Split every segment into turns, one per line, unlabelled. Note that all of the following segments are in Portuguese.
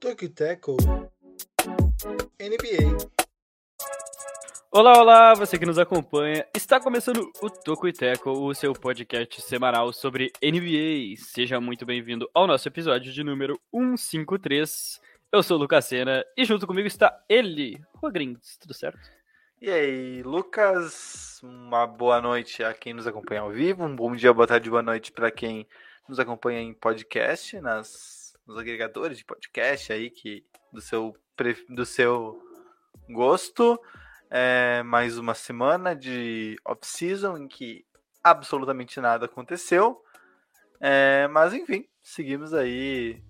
Tokyo Tackle NBA.
Olá, olá, você que nos acompanha. Está começando o Toco e Teco, o seu podcast semanal sobre NBA. Seja muito bem-vindo ao nosso episódio de número 153. Eu sou o Lucas Sena e junto comigo está ele, Rogrins. Tudo certo?
E aí, Lucas, uma boa noite a quem nos acompanha ao vivo, um bom dia, boa tarde, boa noite para quem nos acompanha em podcast, nas, nos agregadores de podcast aí, que do seu, do seu gosto. É, mais uma semana de off-season em que absolutamente nada aconteceu. É, mas enfim, seguimos aí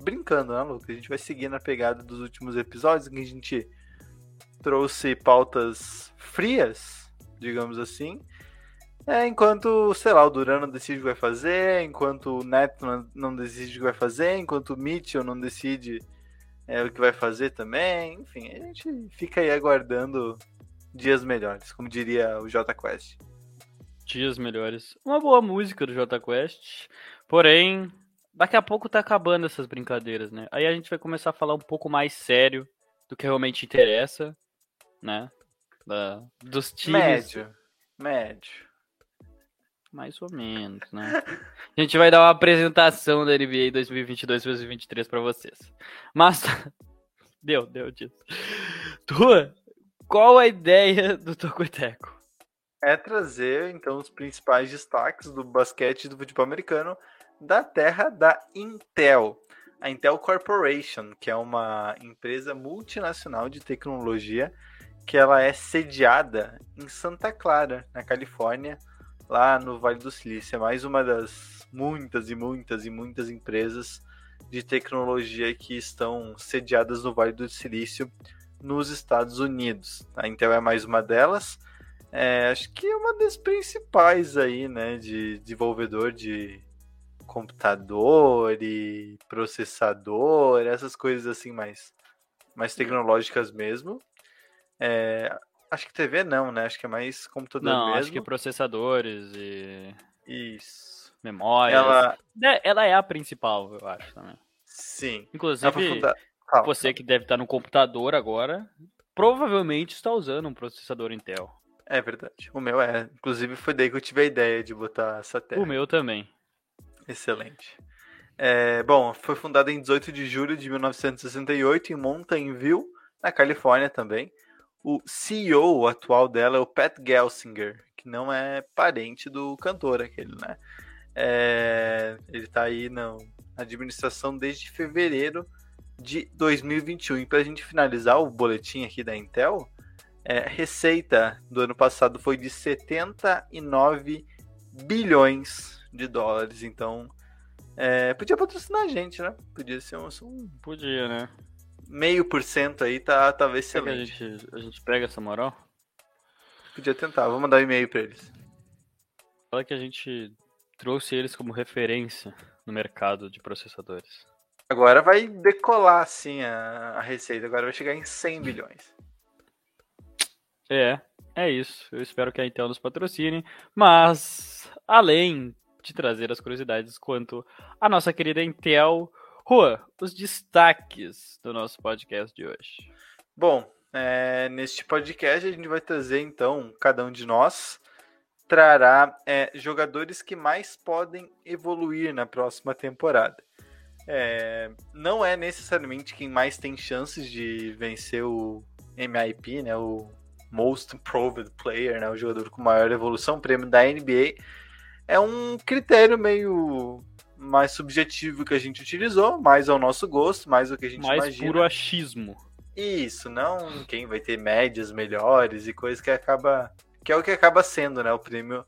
brincando, né, Lucas? A gente vai seguir na pegada dos últimos episódios em que a gente trouxe pautas frias, digamos assim. É, enquanto, sei lá, o Duran não decide o que vai fazer, enquanto o Neto não, não decide o que vai fazer, enquanto o Mitchell não decide é, o que vai fazer também. Enfim, a gente fica aí aguardando dias melhores, como diria o J Quest.
Dias melhores. Uma boa música do Jota Quest. Porém, daqui a pouco tá acabando essas brincadeiras, né? Aí a gente vai começar a falar um pouco mais sério do que realmente interessa, né? Da- dos times.
Médio, médio.
Mais ou menos, né? A gente vai dar uma apresentação da NBA 2022-2023 pra vocês. Mas deu, deu disso. Tua, qual a ideia do Tocoteco?
é trazer então os principais destaques do basquete e do futebol americano da terra da Intel. A Intel Corporation, que é uma empresa multinacional de tecnologia, que ela é sediada em Santa Clara, na Califórnia, lá no Vale do Silício. É mais uma das muitas e muitas e muitas empresas de tecnologia que estão sediadas no Vale do Silício nos Estados Unidos. A Intel é mais uma delas. É, acho que é uma das principais aí, né, de desenvolvedor de computador e processador, essas coisas assim mais, mais tecnológicas mesmo. É, acho que TV não, né? Acho que é mais computador
Não,
mesmo.
acho que processadores e
Isso.
memórias.
Ela,
É, Ela é a principal, eu acho também.
sim.
Inclusive,
Fala,
você que deve estar no computador agora, provavelmente está usando um processador Intel.
É verdade. O meu é. Inclusive foi daí que eu tive a ideia de botar essa tela.
O meu também.
Excelente. É, bom, foi fundada em 18 de julho de 1968 em Mountain View, na Califórnia também. O CEO atual dela é o Pat Gelsinger, que não é parente do cantor aquele, né? É, ele tá aí na administração desde fevereiro de 2021. E pra gente finalizar o boletim aqui da Intel, é, receita do ano passado foi de 79 bilhões de dólares. Então, é, podia patrocinar a gente, né? Podia ser um, um
Podia, né?
Meio por cento aí, tá,
Será que a
excelente.
gente, a gente pega essa moral?
Podia tentar, vou mandar um e-mail pra eles.
Fala que a gente trouxe eles como referência no mercado de processadores.
Agora vai decolar, assim, a, a receita. Agora vai chegar em 100 bilhões.
É, é isso. Eu espero que a Intel nos patrocine. Mas, além de trazer as curiosidades quanto à nossa querida Intel, Rua, os destaques do nosso podcast de hoje.
Bom, é, neste podcast a gente vai trazer, então, cada um de nós trará é, jogadores que mais podem evoluir na próxima temporada. É, não é necessariamente quem mais tem chances de vencer o MIP, né, o Most Improved Player, né, o jogador com maior evolução, prêmio da NBA. É um critério meio mais subjetivo que a gente utilizou, mais ao nosso gosto, mais o que a gente
Mais
imagina.
puro achismo.
Isso, não quem vai ter médias melhores e coisas que acaba. Que é o que acaba sendo, né? O prêmio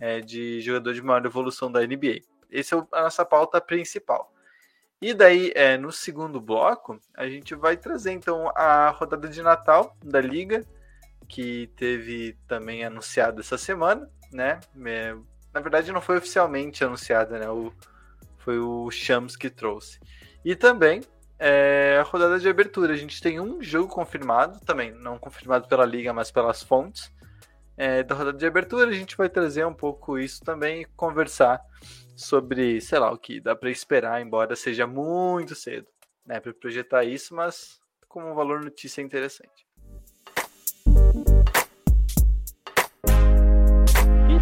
é, de jogador de maior evolução da NBA. Essa é a nossa pauta principal. E daí, é, no segundo bloco, a gente vai trazer então a rodada de Natal da Liga, que teve também anunciado essa semana, né? É, na verdade não foi oficialmente anunciada, né? O, foi o Shams que trouxe. E também é, a rodada de abertura. A gente tem um jogo confirmado, também não confirmado pela liga, mas pelas fontes. É, da rodada de abertura, a gente vai trazer um pouco isso também e conversar sobre, sei lá, o que dá para esperar, embora seja muito cedo, né, para projetar isso, mas como um valor notícia interessante.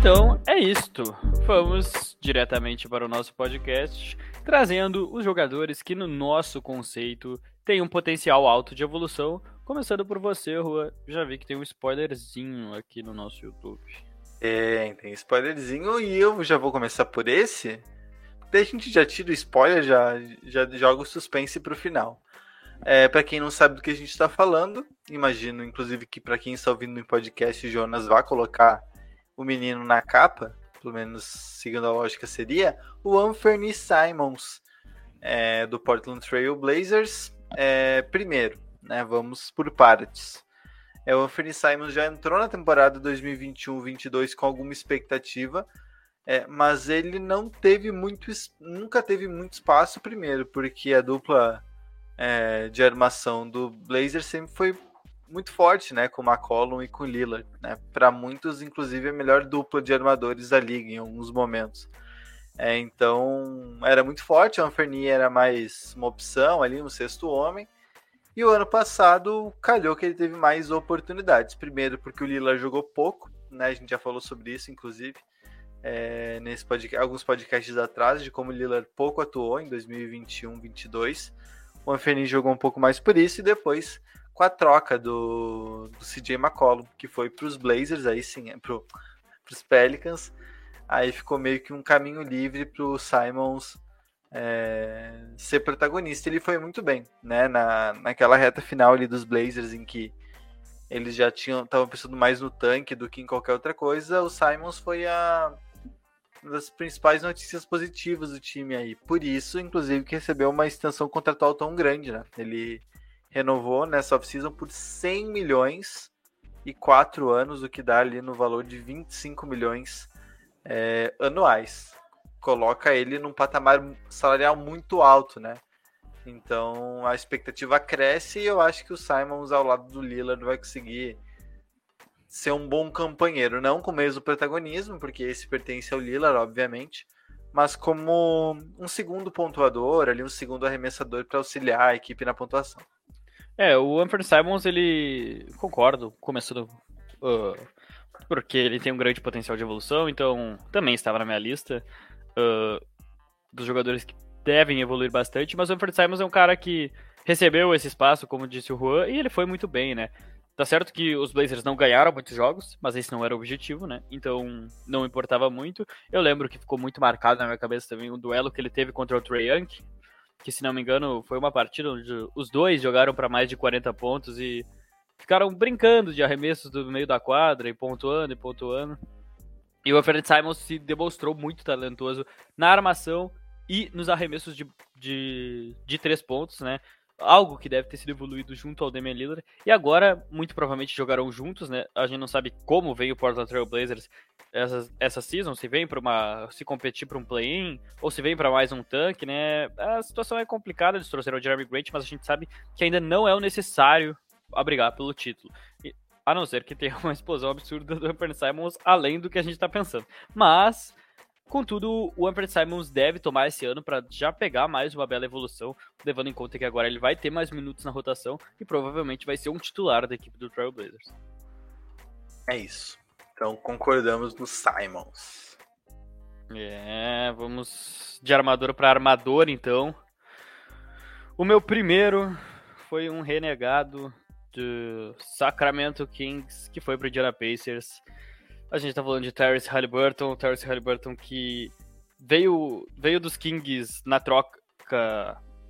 Então é isto. Vamos diretamente para o nosso podcast, trazendo os jogadores que, no nosso conceito, têm um potencial alto de evolução. Começando por você, Rua. Já vi que tem um spoilerzinho aqui no nosso YouTube.
É, tem spoilerzinho e eu já vou começar por esse. Daí a gente já tira o spoiler, já, já joga o suspense pro final. É, para quem não sabe do que a gente está falando, imagino, inclusive, que para quem está ouvindo no podcast, Jonas vai colocar o menino na capa, pelo menos seguindo a lógica seria, o Anthony Simons, é, do Portland Trail Blazers. É, primeiro, né, vamos por partes. É, o Anthony Simons já entrou na temporada 2021-22 com alguma expectativa, é, mas ele não teve muito, nunca teve muito espaço primeiro, porque a dupla é, de armação do Blazers sempre foi muito forte, né, com McCollum e com Lillard, né? Para muitos, inclusive, a melhor dupla de armadores da liga em alguns momentos. É, então, era muito forte, o Anferni era mais uma opção ali, um sexto homem. E o ano passado, calhou que ele teve mais oportunidades. Primeiro, porque o Lillard jogou pouco, né? A gente já falou sobre isso, inclusive, é, nesse podcast, alguns podcasts atrás, de como o Lillard pouco atuou em 2021-22. O Anferni jogou um pouco mais por isso e depois com a troca do, do CJ McCollum, que foi para os Blazers, aí sim, é para os Pelicans. Aí ficou meio que um caminho livre para o Simons é, ser protagonista. Ele foi muito bem, né? Na, naquela reta final ali dos Blazers, em que eles já tinham estavam pensando mais no tanque do que em qualquer outra coisa. O Simons foi a uma das principais notícias positivas do time aí. Por isso, inclusive, que recebeu uma extensão contratual tão grande, né? Ele renovou nessa off-season por 100 milhões e 4 anos, o que dá ali no valor de 25 milhões é, anuais. Coloca ele num patamar salarial muito alto, né? Então a expectativa cresce e eu acho que o Simons ao lado do Lillard vai conseguir ser um bom campanheiro, não com o mesmo protagonismo, porque esse pertence ao Lillard, obviamente, mas como um segundo pontuador, ali um segundo arremessador para auxiliar a equipe na pontuação.
É, o Anthony Simons, ele. Concordo, começando. Uh, porque ele tem um grande potencial de evolução, então também estava na minha lista uh, dos jogadores que devem evoluir bastante. Mas o Anthony Simons é um cara que recebeu esse espaço, como disse o Juan, e ele foi muito bem, né? Tá certo que os Blazers não ganharam muitos jogos, mas esse não era o objetivo, né? Então não importava muito. Eu lembro que ficou muito marcado na minha cabeça também o duelo que ele teve contra o Trey Young, que se não me engano foi uma partida onde os dois jogaram para mais de 40 pontos e ficaram brincando de arremessos do meio da quadra e pontuando e pontuando. E o Alfred Simons se demonstrou muito talentoso na armação e nos arremessos de, de, de três pontos, né? Algo que deve ter sido evoluído junto ao Damian Lillard. E agora, muito provavelmente, jogarão juntos, né? A gente não sabe como veio o Portland Trail Blazers essa, essa season, se vem para uma. se competir para um play-in, ou se vem para mais um tanque, né? A situação é complicada, eles trouxeram o Jeremy Grant, mas a gente sabe que ainda não é o necessário abrigar pelo título. E, a não ser que tenha uma explosão absurda do Anthony Simons, além do que a gente está pensando. Mas, contudo, o Anthony Simons deve tomar esse ano para já pegar mais uma bela evolução, levando em conta que agora ele vai ter mais minutos na rotação e provavelmente vai ser um titular da equipe do Trailblazers.
É isso. Então concordamos no Simons.
É, vamos de armador para armador então. O meu primeiro foi um renegado do Sacramento Kings que foi para o Indiana Pacers. A gente tá falando de Terrence Halliburton, Terrence Halliburton que veio veio dos Kings na troca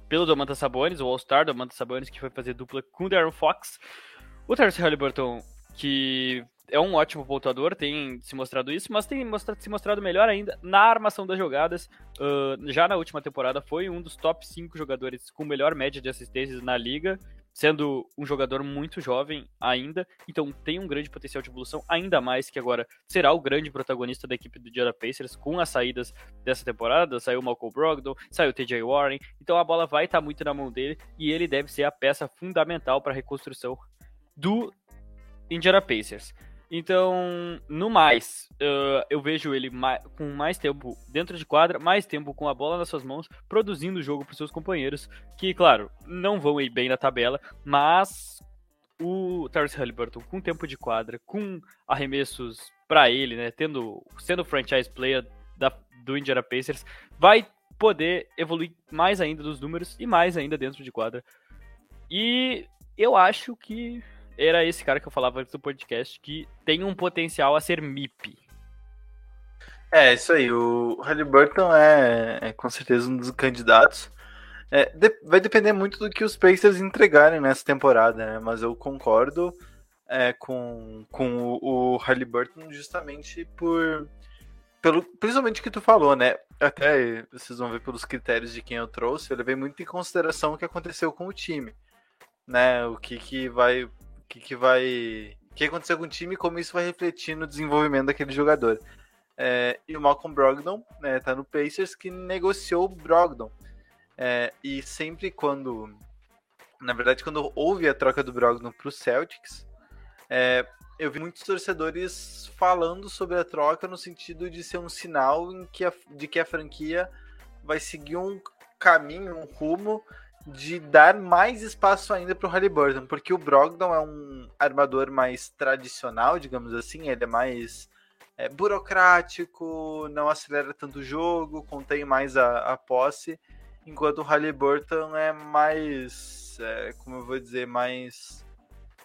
pelo Domantas Sabonis, o All-Star Domantas Sabonis que foi fazer dupla com o Darren Fox. O Terrence Halliburton que é um ótimo pontuador, tem se mostrado isso, mas tem mostrado, se mostrado melhor ainda na armação das jogadas. Uh, já na última temporada foi um dos top 5 jogadores com melhor média de assistências na liga. Sendo um jogador muito jovem ainda, então tem um grande potencial de evolução, ainda mais que agora será o grande protagonista da equipe do Indiana Pacers com as saídas dessa temporada, saiu o Malcolm Brogdon, saiu o TJ Warren, então a bola vai estar tá muito na mão dele e ele deve ser a peça fundamental para a reconstrução do Indiana Pacers. Então, no mais, uh, eu vejo ele mais, com mais tempo dentro de quadra, mais tempo com a bola nas suas mãos, produzindo o jogo para seus companheiros, que, claro, não vão ir bem na tabela, mas o Tyrese Halliburton com tempo de quadra, com arremessos para ele, né, tendo sendo franchise player da, do Indiana Pacers, vai poder evoluir mais ainda dos números e mais ainda dentro de quadra. E eu acho que era esse cara que eu falava antes do podcast, que tem um potencial a ser MIP.
É, isso aí. O Halliburton é, é com certeza um dos candidatos. É, de, vai depender muito do que os Pacers entregarem nessa temporada, né? Mas eu concordo é, com, com o, o Halliburton justamente por. Pelo, principalmente o que tu falou, né? Até vocês vão ver pelos critérios de quem eu trouxe, eu levei muito em consideração o que aconteceu com o time. Né? O que, que vai que, que vai. O que aconteceu com o time e como isso vai refletir no desenvolvimento daquele jogador. É, e o Malcolm Brogdon né, tá no Pacers que negociou o Brogdon. É, e sempre quando. Na verdade, quando houve a troca do Brogdon para o Celtics, é, eu vi muitos torcedores falando sobre a troca no sentido de ser um sinal em que a, de que a franquia vai seguir um caminho, um rumo de dar mais espaço ainda para o Halliburton, porque o Brogdon é um armador mais tradicional, digamos assim, ele é mais é, burocrático, não acelera tanto o jogo, contém mais a, a posse, enquanto o Halliburton é mais, é, como eu vou dizer, mais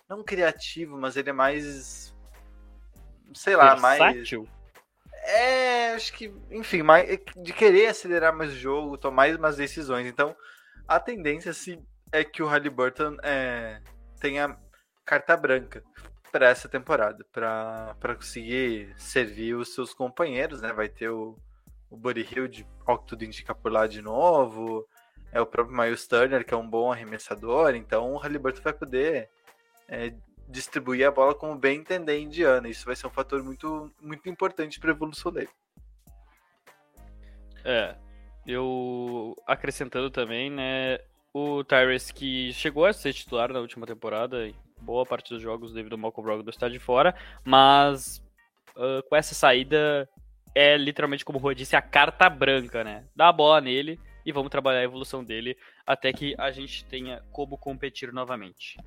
não criativo, mas ele é mais sei lá, Versátil. mais é, acho que, enfim, mais, de querer acelerar mais o jogo, tomar mais decisões. Então, a tendência sim, é que o Halliburton é, tenha carta branca para essa temporada, para conseguir servir os seus companheiros, né? Vai ter o, o Buddy Hill, ao que tudo indica por lá de novo, é o próprio Miles Turner, que é um bom arremessador, então o Halliburton vai poder é, distribuir a bola como bem entender Indiana. Isso vai ser um fator muito, muito importante para a evolução dele.
É, eu acrescentando também, né, o Tyrese que chegou a ser titular na última temporada, boa parte dos jogos devido ao Malcolm Brogdon estar de fora, mas uh, com essa saída é literalmente como o Rua disse, a carta branca, né? Dá a bola nele e vamos trabalhar a evolução dele até que a gente tenha como competir novamente.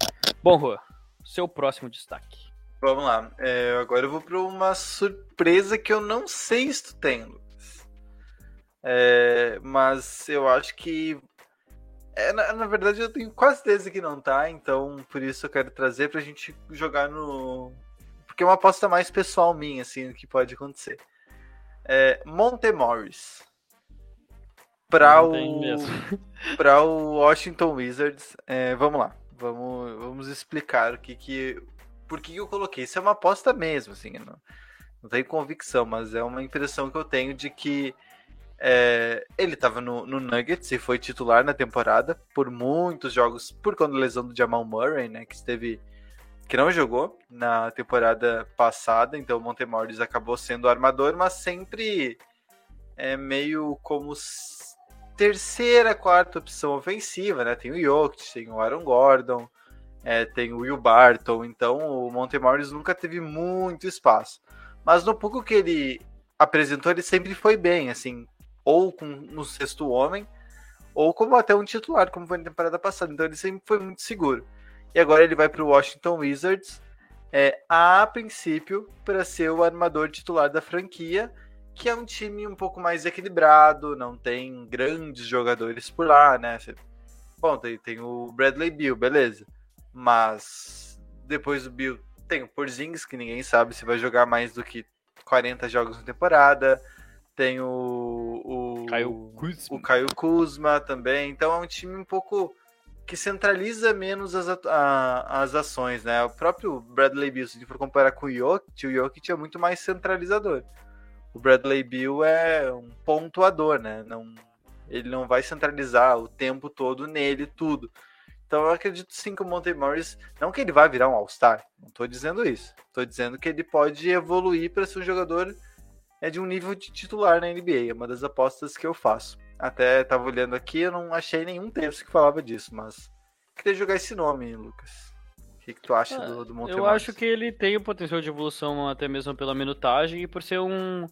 Bom, Rua, seu próximo destaque.
Vamos lá. É, agora eu vou para uma surpresa que eu não sei se tu tem, é, mas eu acho que. É, na, na, verdade, eu tenho quase certeza que não tá, então por isso eu quero trazer pra gente jogar no. Porque é uma aposta mais pessoal minha, assim, do que pode acontecer. É, Montemorris. Pra o, pra o Washington Wizards. É, vamos lá. Vamos, vamos explicar o que que. Por que, que eu coloquei? Isso é uma aposta mesmo, assim. Não, não tenho convicção, mas é uma impressão que eu tenho de que é, ele estava no, no, Nuggets e foi titular na temporada por muitos jogos, por conta da lesão do Jamal Murray, né? Que esteve. que não jogou na temporada passada, então o Montemorris acabou sendo armador, mas sempre é meio como terceira, quarta opção ofensiva, né? Tem o Jokic, tem o Aaron Gordon, é, tem o Will Barton, então o Montemorris nunca teve muito espaço. Mas no pouco que ele apresentou, ele sempre foi bem, assim, ou com no sexto homem, ou como até um titular, como foi na temporada passada. Então ele sempre foi muito seguro. E agora ele vai para o Washington Wizards, é, a princípio, para ser o armador titular da franquia, que é um time um pouco mais equilibrado, não tem grandes jogadores por lá, né? Bom, tem, tem o Bradley Bill, beleza. Mas depois do Bill tem o Porzingis, que ninguém sabe se vai jogar mais do que 40 jogos na temporada tem o, o,
Caio Kuzma.
o Caio Kuzma também. Então é um time um pouco que centraliza menos as, a, as ações, né? O próprio Bradley Bill, se a gente for comparar com o Jokic, o Jokic é muito mais centralizador. O Bradley Bill é um pontuador, né? Não, ele não vai centralizar o tempo todo nele tudo. Então eu acredito sim que o Monte Morris, não que ele vai virar um All-Star, não estou dizendo isso. Estou dizendo que ele pode evoluir para ser um jogador é, de um nível de titular na NBA. É uma das apostas que eu faço. Até estava olhando aqui, eu não achei nenhum texto que falava disso, mas queria jogar esse nome, Lucas. O que, que tu acha do, do Monte
Eu acho que ele tem o potencial de evolução até mesmo pela minutagem e por ser um,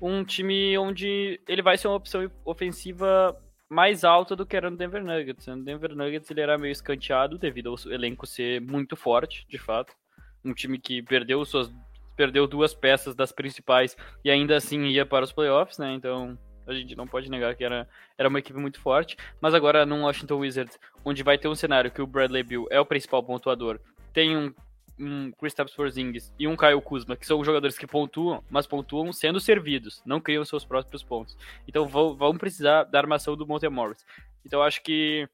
um time onde ele vai ser uma opção ofensiva mais alta do que era no Denver Nuggets. No Denver Nuggets ele era meio escanteado devido ao elenco ser muito forte, de fato. Um time que perdeu suas perdeu duas peças das principais e ainda assim ia para os playoffs, né? Então a gente não pode negar que era, era uma equipe muito forte. Mas agora no Washington Wizards, onde vai ter um cenário que o Bradley Bill é o principal pontuador, tem um um Kristaps Porzingis e um Kyle Kuzma, que são jogadores que pontuam, mas pontuam sendo servidos, não criam seus próprios pontos. Então vão, vão precisar da armação do Monte Morris. Então acho que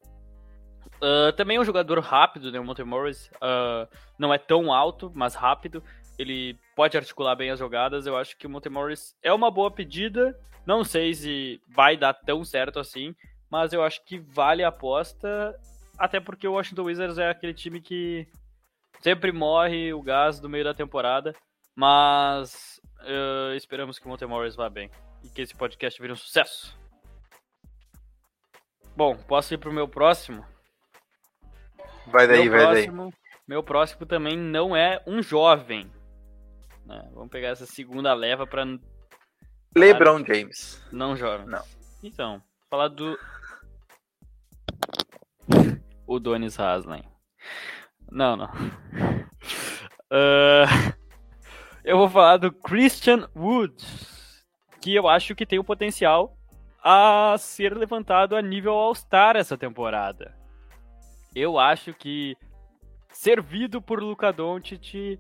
uh, também é um jogador rápido, né? O Monte Morris uh, não é tão alto, mas rápido. Ele pode articular bem as jogadas. Eu acho que o Monte Morris é uma boa pedida. Não sei se vai dar tão certo assim, mas eu acho que vale a aposta. Até porque o Washington Wizards é aquele time que Sempre morre o gás do meio da temporada, mas uh, esperamos que o Montemorris vá bem e que esse podcast vire um sucesso. Bom, posso ir pro meu próximo?
Vai daí,
meu
vai
próximo,
daí.
Meu próximo também não é um jovem. Né? Vamos pegar essa segunda leva para
LeBron James.
Não jovem.
Não.
Então, falar do o Donis Haslem. Não, não. Uh, eu vou falar do Christian Woods, que eu acho que tem o potencial a ser levantado a nível All-Star essa temporada. Eu acho que, servido por Luka Doncic,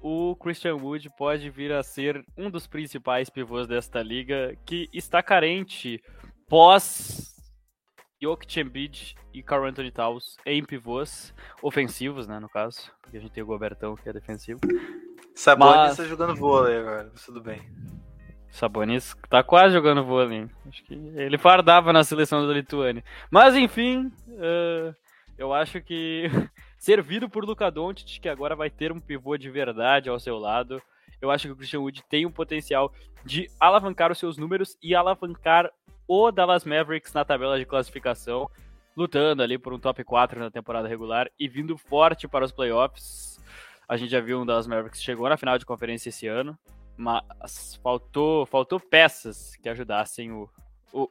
o Christian Wood pode vir a ser um dos principais pivôs desta liga, que está carente pós Jokic Embiid e Carl Anthony Towns em pivôs ofensivos, né, no caso, porque a gente tem o Gobertão que é defensivo.
Sabonis
Mas-
tá jogando vôlei agora, tudo bem.
Sabonis tá quase jogando vôlei. Acho que ele fardava na seleção da Lituânia. Mas enfim, eh, eu acho que servido por Luka Doncic, que agora vai ter um pivô de verdade ao seu lado, eu acho que o Christian Wood tem o potencial de alavancar os seus números e alavancar o Dallas Mavericks na tabela de classificação, lutando ali por um top 4 na temporada regular e vindo forte para os playoffs. A gente já viu um Dallas Mavericks chegou na final de conferência esse ano, mas faltou, faltou peças que ajudassem o, o,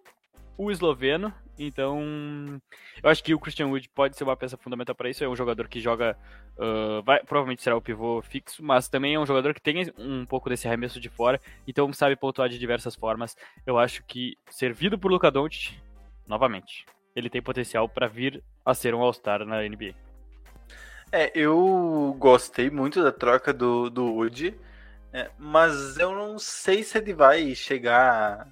o esloveno. Então, eu acho que o Christian Wood pode ser uma peça fundamental para isso. É um jogador que joga, uh, vai, provavelmente será o pivô fixo, mas também é um jogador que tem um pouco desse arremesso de fora, então sabe pontuar de diversas formas. Eu acho que, servido por Luka Doncic, novamente, ele tem potencial para vir a ser um All-Star na NBA.
É, eu gostei muito da troca do, do Wood, é, mas eu não sei se ele vai chegar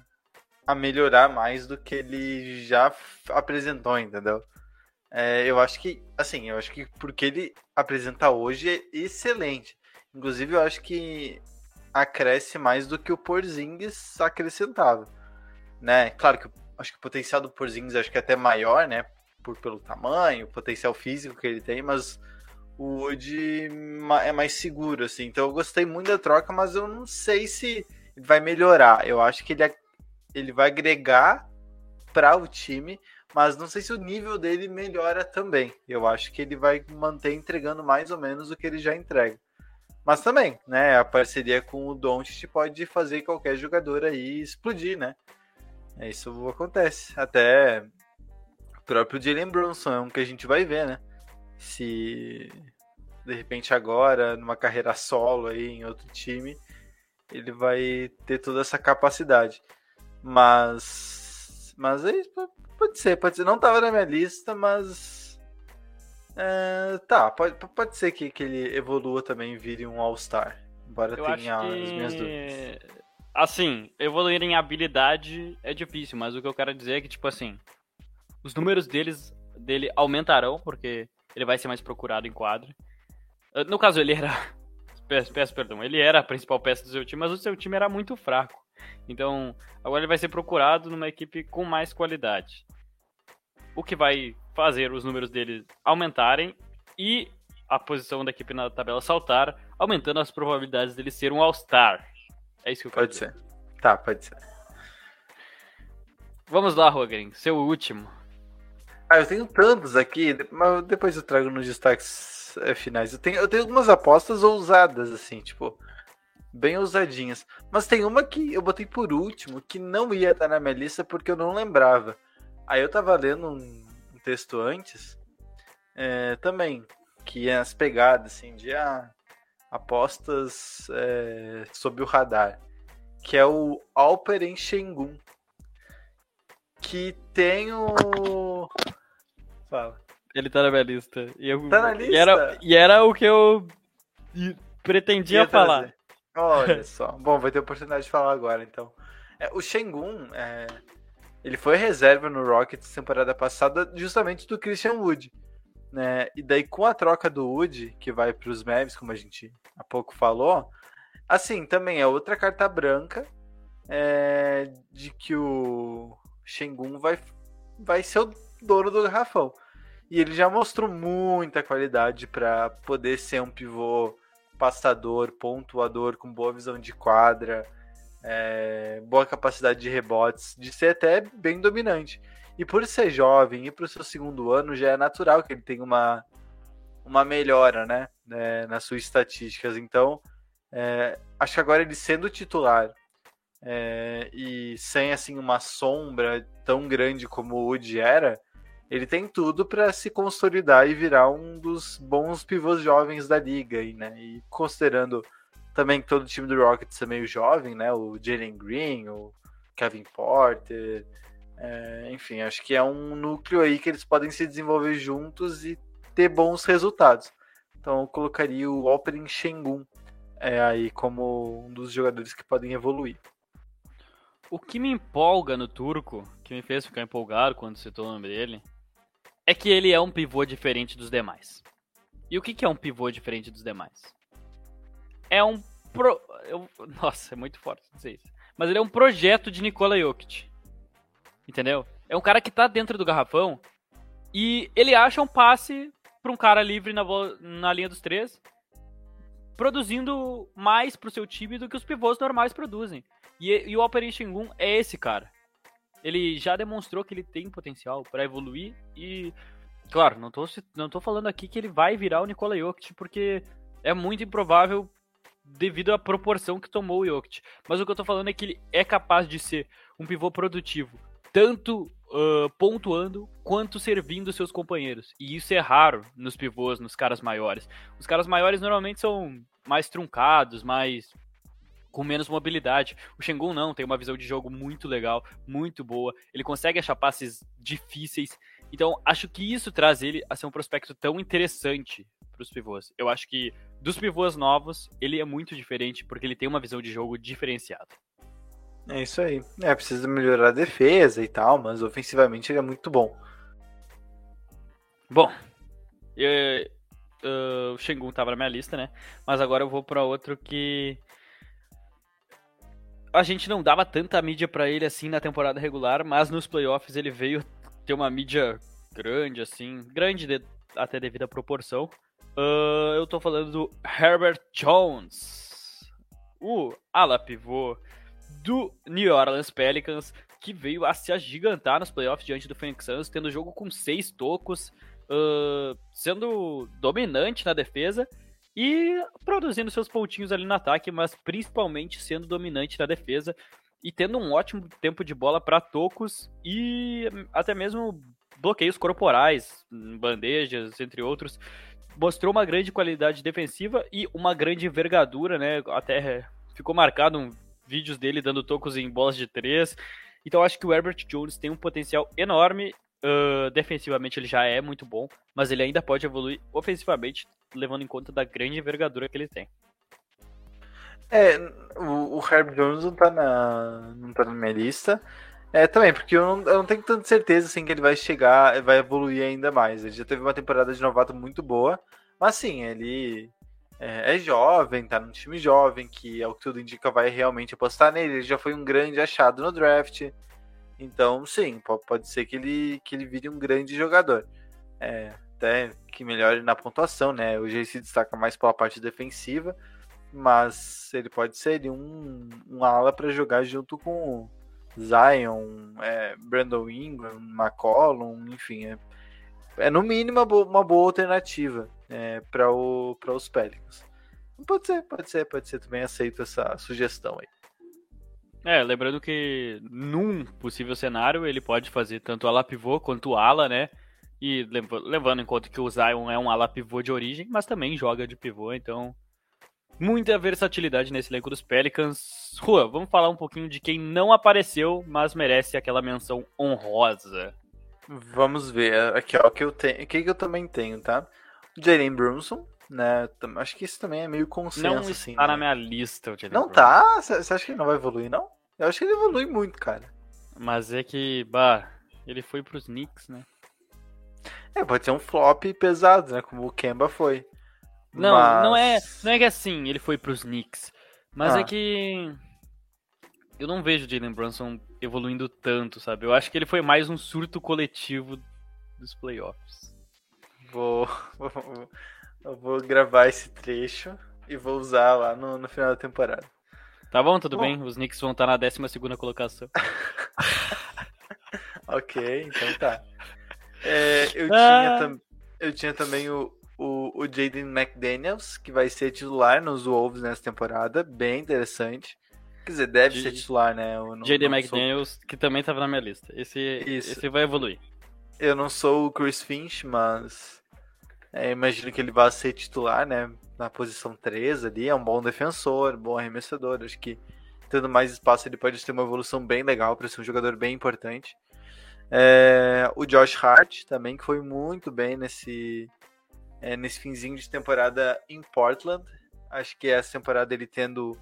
a melhorar mais do que ele já apresentou, entendeu? É, eu acho que, assim, eu acho que porque ele apresenta hoje é excelente. Inclusive, eu acho que acresce mais do que o Porzingis acrescentava, né? Claro que acho que o potencial do Porzingis acho que é até maior, né? Por, pelo tamanho, o potencial físico que ele tem, mas o Wood é mais seguro, assim. Então eu gostei muito da troca, mas eu não sei se vai melhorar. Eu acho que ele, é- ele vai agregar para o time, mas não sei se o nível dele melhora também. Eu acho que ele vai manter entregando mais ou menos o que ele já entrega. Mas também, né, a parceria com o Doncic pode fazer qualquer jogador aí explodir, né? Isso acontece. Até o próprio Jalen Brunson é um que a gente vai ver, né? Se de repente agora, numa carreira solo aí em outro time, ele vai ter toda essa capacidade. Mas. Mas é isso, pode ser, pode ser. Não tava na minha lista, mas. é, tá, pode, pode ser que, que ele evolua também e vire um All-Star. Embora
Eu
tenha as minhas
que.
dúvidas.
Assim, evoluir em habilidade é difícil, mas o que eu quero dizer é que, tipo assim, os números deles, dele aumentarão, porque ele vai ser mais procurado em quadra. Uh, No caso, ele era. Peço, peço perdão, ele era a principal peça do seu time, mas o seu time era muito fraco. Então, agora ele vai ser procurado numa equipe com mais qualidade. O que vai fazer os números dele aumentarem e a posição da equipe na tabela saltar, aumentando as probabilidades dele ser um All-Star. É isso que eu quero
Pode
dizer.
ser. Tá, pode ser.
Vamos lá, Rogren, seu último.
Ah, eu tenho tantos aqui, mas depois eu trago nos destaques eh, finais. Eu tenho, eu tenho algumas apostas ousadas, assim, tipo, bem ousadinhas. Mas tem uma que eu botei por último, que não ia estar na minha lista porque eu não lembrava. Aí eu tava lendo um, um texto antes, eh, também, que é as pegadas, assim, de ah, apostas eh, sob o radar, que é o Alperen Şengün, que tem o... Fala.
Ele tá na minha lista. E eu,
Tá na
E era,
lista?
e era o que eu pretendia
Ia
falar.
trazer. Olha só. Bom, vai ter oportunidade de falar agora, então. É, o Shengun, é, ele foi reserva no Rockets temporada passada justamente do Christian Wood. Né? E daí com a troca do Wood, que vai para os Mavs, como a gente há pouco falou, assim, também é outra carta branca é, de que o Shengun vai, vai ser o dono do garrafão. E ele já mostrou muita qualidade para poder ser um pivô passador, pontuador, com boa visão de quadra, é, boa capacidade de rebotes, de ser até bem dominante. E por ser jovem e para o seu segundo ano, já é natural que ele tenha uma, uma melhora né, né, nas suas estatísticas. Então, é, acho que agora ele sendo titular é, e sem assim uma sombra tão grande como o Wood era, ele tem tudo para se consolidar e virar um dos bons pivôs jovens da liga. E, né, e considerando também que todo o time do Rockets é meio jovem, né? O Jalen Green, o Kevin Porter, é, enfim, acho que é um núcleo aí que eles podem se desenvolver juntos e ter bons resultados. Então eu colocaria o Alperen Şengün é, aí como um dos jogadores que podem evoluir.
O que me empolga no turco, que me fez ficar empolgado quando citou o nome dele, é que ele é um pivô diferente dos demais. E o que, que é um pivô diferente dos demais? É um pro... eu- Nossa, é muito forte dizer isso. Mas ele é um projeto de Nikola Jokic. Entendeu? É um cara que tá dentro do garrafão e ele acha um passe pra um cara livre na, na linha dos três, produzindo mais pro seu time do que os pivôs normais produzem. E, e o Alperen Şengün é esse cara. Ele já demonstrou que ele tem potencial pra evoluir e, claro, não tô, não tô falando aqui que ele vai virar o Nikola Jokic, porque é muito improvável devido à proporção que tomou o Jokic. Mas o que eu tô falando é que ele é capaz de ser um pivô produtivo, tanto ah, pontuando quanto servindo seus companheiros. E isso é raro nos pivôs, nos caras maiores. Os caras maiores normalmente são mais truncados, mais com menos mobilidade. O Shengun não, tem uma visão de jogo muito legal, muito boa. Ele consegue achar passes difíceis. Então, acho que isso traz ele a ser um prospecto tão interessante para os pivôs. Eu acho que dos pivôs novos, ele é muito diferente porque ele tem uma visão de jogo diferenciada.
É isso aí. É, precisa melhorar a defesa e tal, mas ofensivamente ele é muito bom.
Bom, eu- eu- o Shengun tava na minha lista, né? Mas agora eu vou para outro que a gente não dava tanta mídia pra ele assim na temporada regular, mas nos playoffs ele veio ter uma mídia grande assim, grande de- até devido à proporção. Ah, eu tô falando do Herbert Jones, o ala pivô do New Orleans Pelicans, que veio a se agigantar nos playoffs diante do Phoenix Suns, tendo jogo com seis tocos, ah, sendo dominante na defesa e produzindo seus pontinhos ali no ataque, mas principalmente sendo dominante na defesa e tendo um ótimo tempo de bola para tocos e até mesmo bloqueios corporais, bandejas, entre outros. Mostrou uma grande qualidade defensiva e uma grande envergadura, né? Até ficou marcado um vídeos dele dando tocos em bolas de três. Então acho que o Herbert Jones tem um potencial enorme. Ah, defensivamente ele já é muito bom, mas ele ainda pode evoluir ofensivamente, levando em conta da grande envergadura que ele tem.
É, o, o Herb Jones não tá, na, não tá na minha lista. É, também, porque eu não, eu não tenho tanta certeza assim, que ele vai chegar, vai evoluir ainda mais. Ele já teve uma temporada de novato muito boa, mas sim, ele é, é jovem, tá num time jovem, que é o que tudo indica vai realmente apostar nele. Ele já foi um grande achado no draft. Então, sim, po- pode ser que ele, que ele vire um grande jogador. é, até que melhore na pontuação, né? Hoje ele se destaca mais pela parte defensiva, mas ele pode ser um, um ala para jogar junto com Zion, é, Brandon Ingram, McCollum, enfim, é, é no mínimo uma boa, uma boa alternativa é, para os Pelicans. Pode ser, pode ser, pode ser. Também aceito essa sugestão aí.
É, lembrando que num possível cenário ele pode fazer tanto ala pivô quanto ala, né? E levando em conta que o Zion é um ala pivô de origem, mas também joga de pivô, então muita versatilidade nesse elenco dos Pelicans. Rua, vamos falar um pouquinho de quem não apareceu, mas merece aquela menção honrosa.
Vamos ver, aqui ó, que eu tenho, que eu também tenho, tá? Jalen Brunson, né? Acho que isso também é meio consenso,
não
assim.
Tá
né?
na minha lista, o Jalen
Não tá? Você acha que ele não vai evoluir, não? Eu acho que ele evolui muito, cara.
Mas é que, bah, ele foi pros Knicks, né?
É, pode ser um flop pesado, né? Como o Kemba foi.
Não,
Mas-
não é, não é que assim, ele foi pros Knicks. Mas
Ah.
é que eu não vejo o Jalen Brunson evoluindo tanto, sabe? Eu acho que ele foi mais um surto coletivo dos playoffs.
Vou, vou, eu vou gravar esse trecho e vou usar lá no, no final da temporada.
Tá bom, tudo
Bom.
bem? Os Knicks vão estar na 12ª colocação.
Ok, então tá. É, eu,
Ah.
tinha tam- eu tinha também o, o, o Jaden McDaniels, que vai ser titular nos Wolves nessa temporada. Bem interessante. Quer dizer, deve
J-
ser titular, né?
J.D.
não sou-
McDaniels, que também tava na minha lista. Esse,
Isso.
esse vai evoluir.
Eu não sou o Chris Finch, mas é, imagino que ele vai ser titular, né? Na posição 3 ali. É um bom defensor, bom arremessador. Acho que tendo mais espaço ele pode ter uma evolução bem legal para ser um jogador bem importante. É, o Josh Hart também, que foi muito bem nesse, é, nesse finzinho de temporada em Portland. Acho que essa temporada ele tendo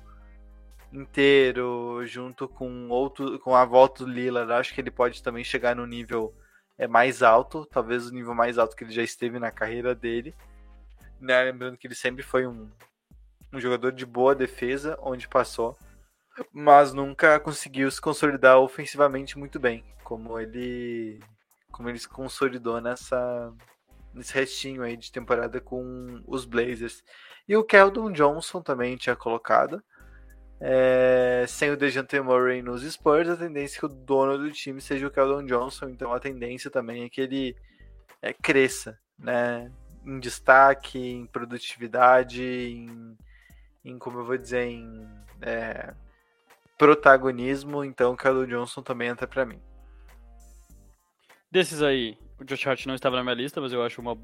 inteiro, junto com outro, com a volta do Lillard, acho que ele pode também chegar no nível é mais alto, talvez o nível mais alto que ele já esteve na carreira dele. Né? Lembrando que ele sempre foi um, um jogador de boa defesa onde passou, mas nunca conseguiu se consolidar ofensivamente muito bem, como ele como ele se consolidou nessa nesse restinho aí de temporada com os Blazers. E o Keldon Johnson também tinha colocado. É, sem o DeJounte Murray nos Spurs, a tendência é que o dono do time seja o Keldon Johnson, então a tendência também é que ele é, cresça, né? Em destaque, em produtividade, em, em, como eu vou dizer, em é, protagonismo, então o Keldon Johnson também entra para mim.
Desses aí, o Josh Hart não estava na minha lista, mas eu acho uma.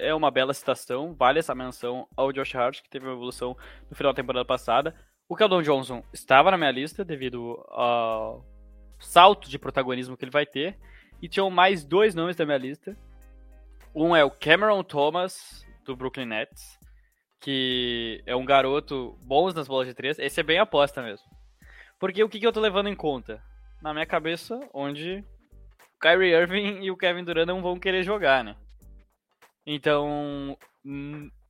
É uma bela citação, vale essa menção ao Josh Hart, que teve uma evolução no final da temporada passada. O Keldon Johnson estava na minha lista devido ao salto de protagonismo que ele vai ter. E tinham mais dois nomes da minha lista. Um é o Cameron Thomas, do Brooklyn Nets, que é um garoto bom nas bolas de três. Esse é bem aposta mesmo. Porque o que, que eu tô levando em conta? Na minha cabeça, onde o Kyrie Irving e o Kevin Durant não vão querer jogar, né? Então,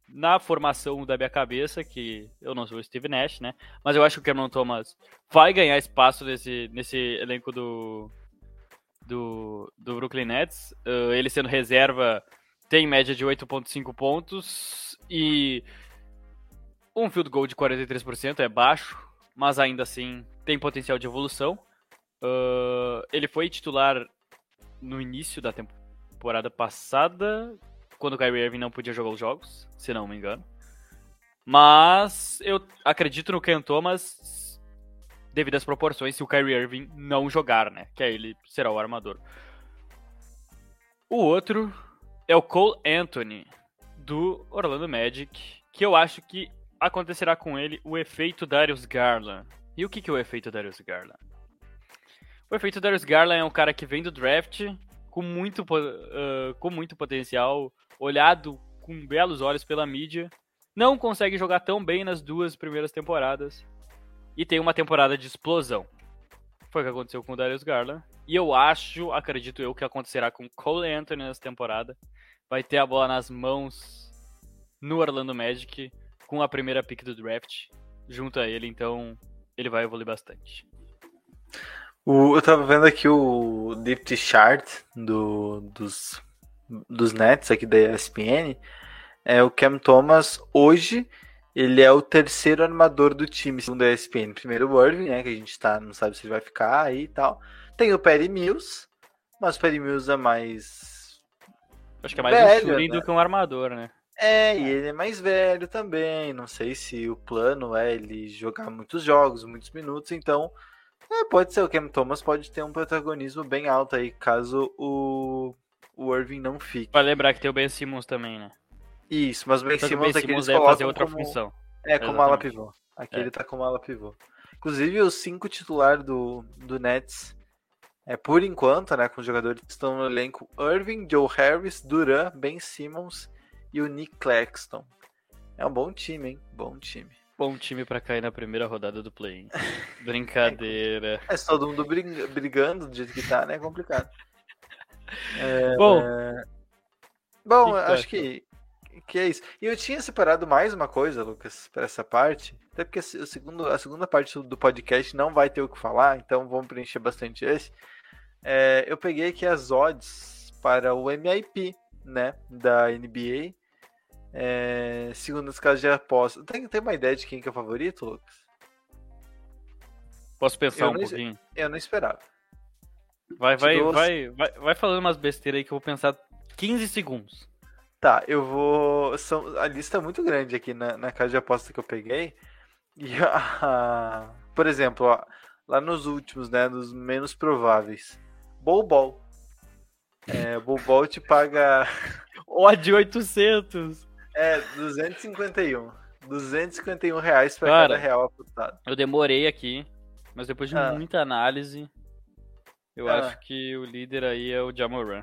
na formação da minha cabeça, que eu não sou o Steve Nash, né? Mas eu acho que o Cameron Thomas vai ganhar espaço nesse, nesse elenco do, do, do Brooklyn Nets. Uh, ele sendo reserva tem média de 8.5 pontos e um field goal de 43% é baixo, mas ainda assim tem potencial de evolução. Uh, ele foi titular no início da temporada passada, quando o Kyrie Irving não podia jogar os jogos, se não me engano. Mas eu acredito no Ken Thomas devido às proporções se o Kyrie Irving não jogar, né? Que aí ele será o armador. O outro é o Cole Anthony, do Orlando Magic, que eu acho que acontecerá com ele o efeito Darius Garland. E o que, que é o efeito Darius Garland? O efeito Darius Garland é um cara que vem do draft com muito, ah, com muito potencial, olhado com belos olhos pela mídia, não consegue jogar tão bem nas duas primeiras temporadas e tem uma temporada de explosão. Foi o que aconteceu com o Darius Garland. E eu acho, acredito eu, que acontecerá com Cole Anthony nessa temporada. Vai ter a bola nas mãos no Orlando Magic com a primeira pick do draft junto a ele, então ele vai evoluir bastante.
O- eu tava vendo aqui o Depth Chart do, dos dos Nets aqui da ESPN, é o Cam Thomas hoje ele é o terceiro armador do time, segundo a ESPN. Primeiro o Irving, né, que a gente tá, não sabe se ele vai ficar aí e tal. Tem o Perry Mills, mas o Perry Mills é mais
Acho que é mais
Velho,
um shooting
né?
do que um armador, né?
É, e ele é mais velho também. Não sei se o plano é ele jogar muitos jogos, muitos minutos. Então, é, pode ser o Cam Thomas pode ter um protagonismo bem alto aí, caso o, o Irving não fique.
Vai lembrar que tem o Ben Simmons também, né?
Isso, mas o Ben Simmons
Ben
é que eles
deve fazer outra
como,
função.
É, como ala pivô. Aqui
É.
ele tá como ala pivô. Inclusive, os cinco titulares do, do Nets, é por enquanto, né, com os jogadores que estão no elenco, Irving, Joe Harris, Duran, Ben Simmons e o Nick Claxton. É um bom time, hein? Bom time.
Bom time pra cair na primeira rodada do play. Brincadeira.
É, se todo mundo brigando do jeito que tá, né? É complicado. É,
Bom.
é, Bom,
que
acho que, que é isso. E eu tinha separado mais uma coisa, Lucas, pra essa parte. Até porque o segundo, a segunda parte do podcast não vai ter o que falar, então vamos preencher bastante esse. É, eu peguei aqui as odds para o MIP, né? Da NBA. É, segundo as casas de aposta. Tem, tem uma ideia de quem que é o favorito, Lucas?
Posso pensar
Eu
um
não-
pouquinho?
Eu não esperava.
Vai, vai,
dou-
vai, vai, vai falando umas besteiras aí que eu vou pensar 15 segundos.
Tá, eu vou. São, a lista é muito grande aqui na, na casa de aposta que eu peguei. E a, por exemplo, ó, lá nos últimos, né? Nos menos prováveis. Bol Bol. É, Bol Bol te paga.
Odd 800.
É, 251. 251 reais pra
Cara.
cada real apostado.
Eu demorei aqui, mas depois de
Ah.
muita análise, eu
Ah.
acho que o líder aí é o Jamoran.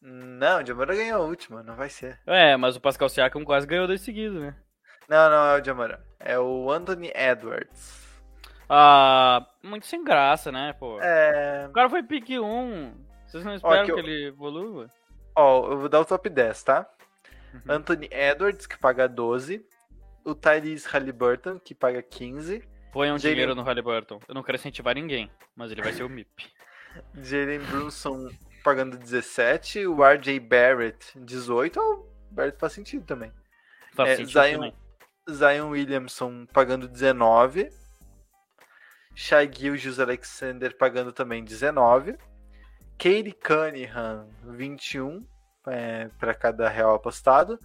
Não, o Jamoran ganhou a última, não vai ser.
É, mas o Pascal Siakam quase ganhou dois seguidos, né?
Não, não é o Jamoran. É o Anthony Edwards.
Ah, muito sem graça, né, pô?
É.
O cara foi pique 1. Vocês não esperam
que
que,
eu-
ele evolua?
Ó, eu vou dar o top 10, tá?
Uhum.
Anthony Edwards, que paga 12. O Tyrese Halliburton, que paga 15.
Põe um
Jalen-
dinheiro no Halliburton. Eu não quero incentivar ninguém, mas ele vai ser o MIP.
Jalen Brunson pagando 17. O RJ Barrett, 18. Oh, o Barrett faz sentido também.
Faz
É,
sentido
Zion-
também.
Zion Williamson pagando 19. Shai Gilgeous Alexander pagando também 19. Katie Cunningham, 21 é, para cada real apostado.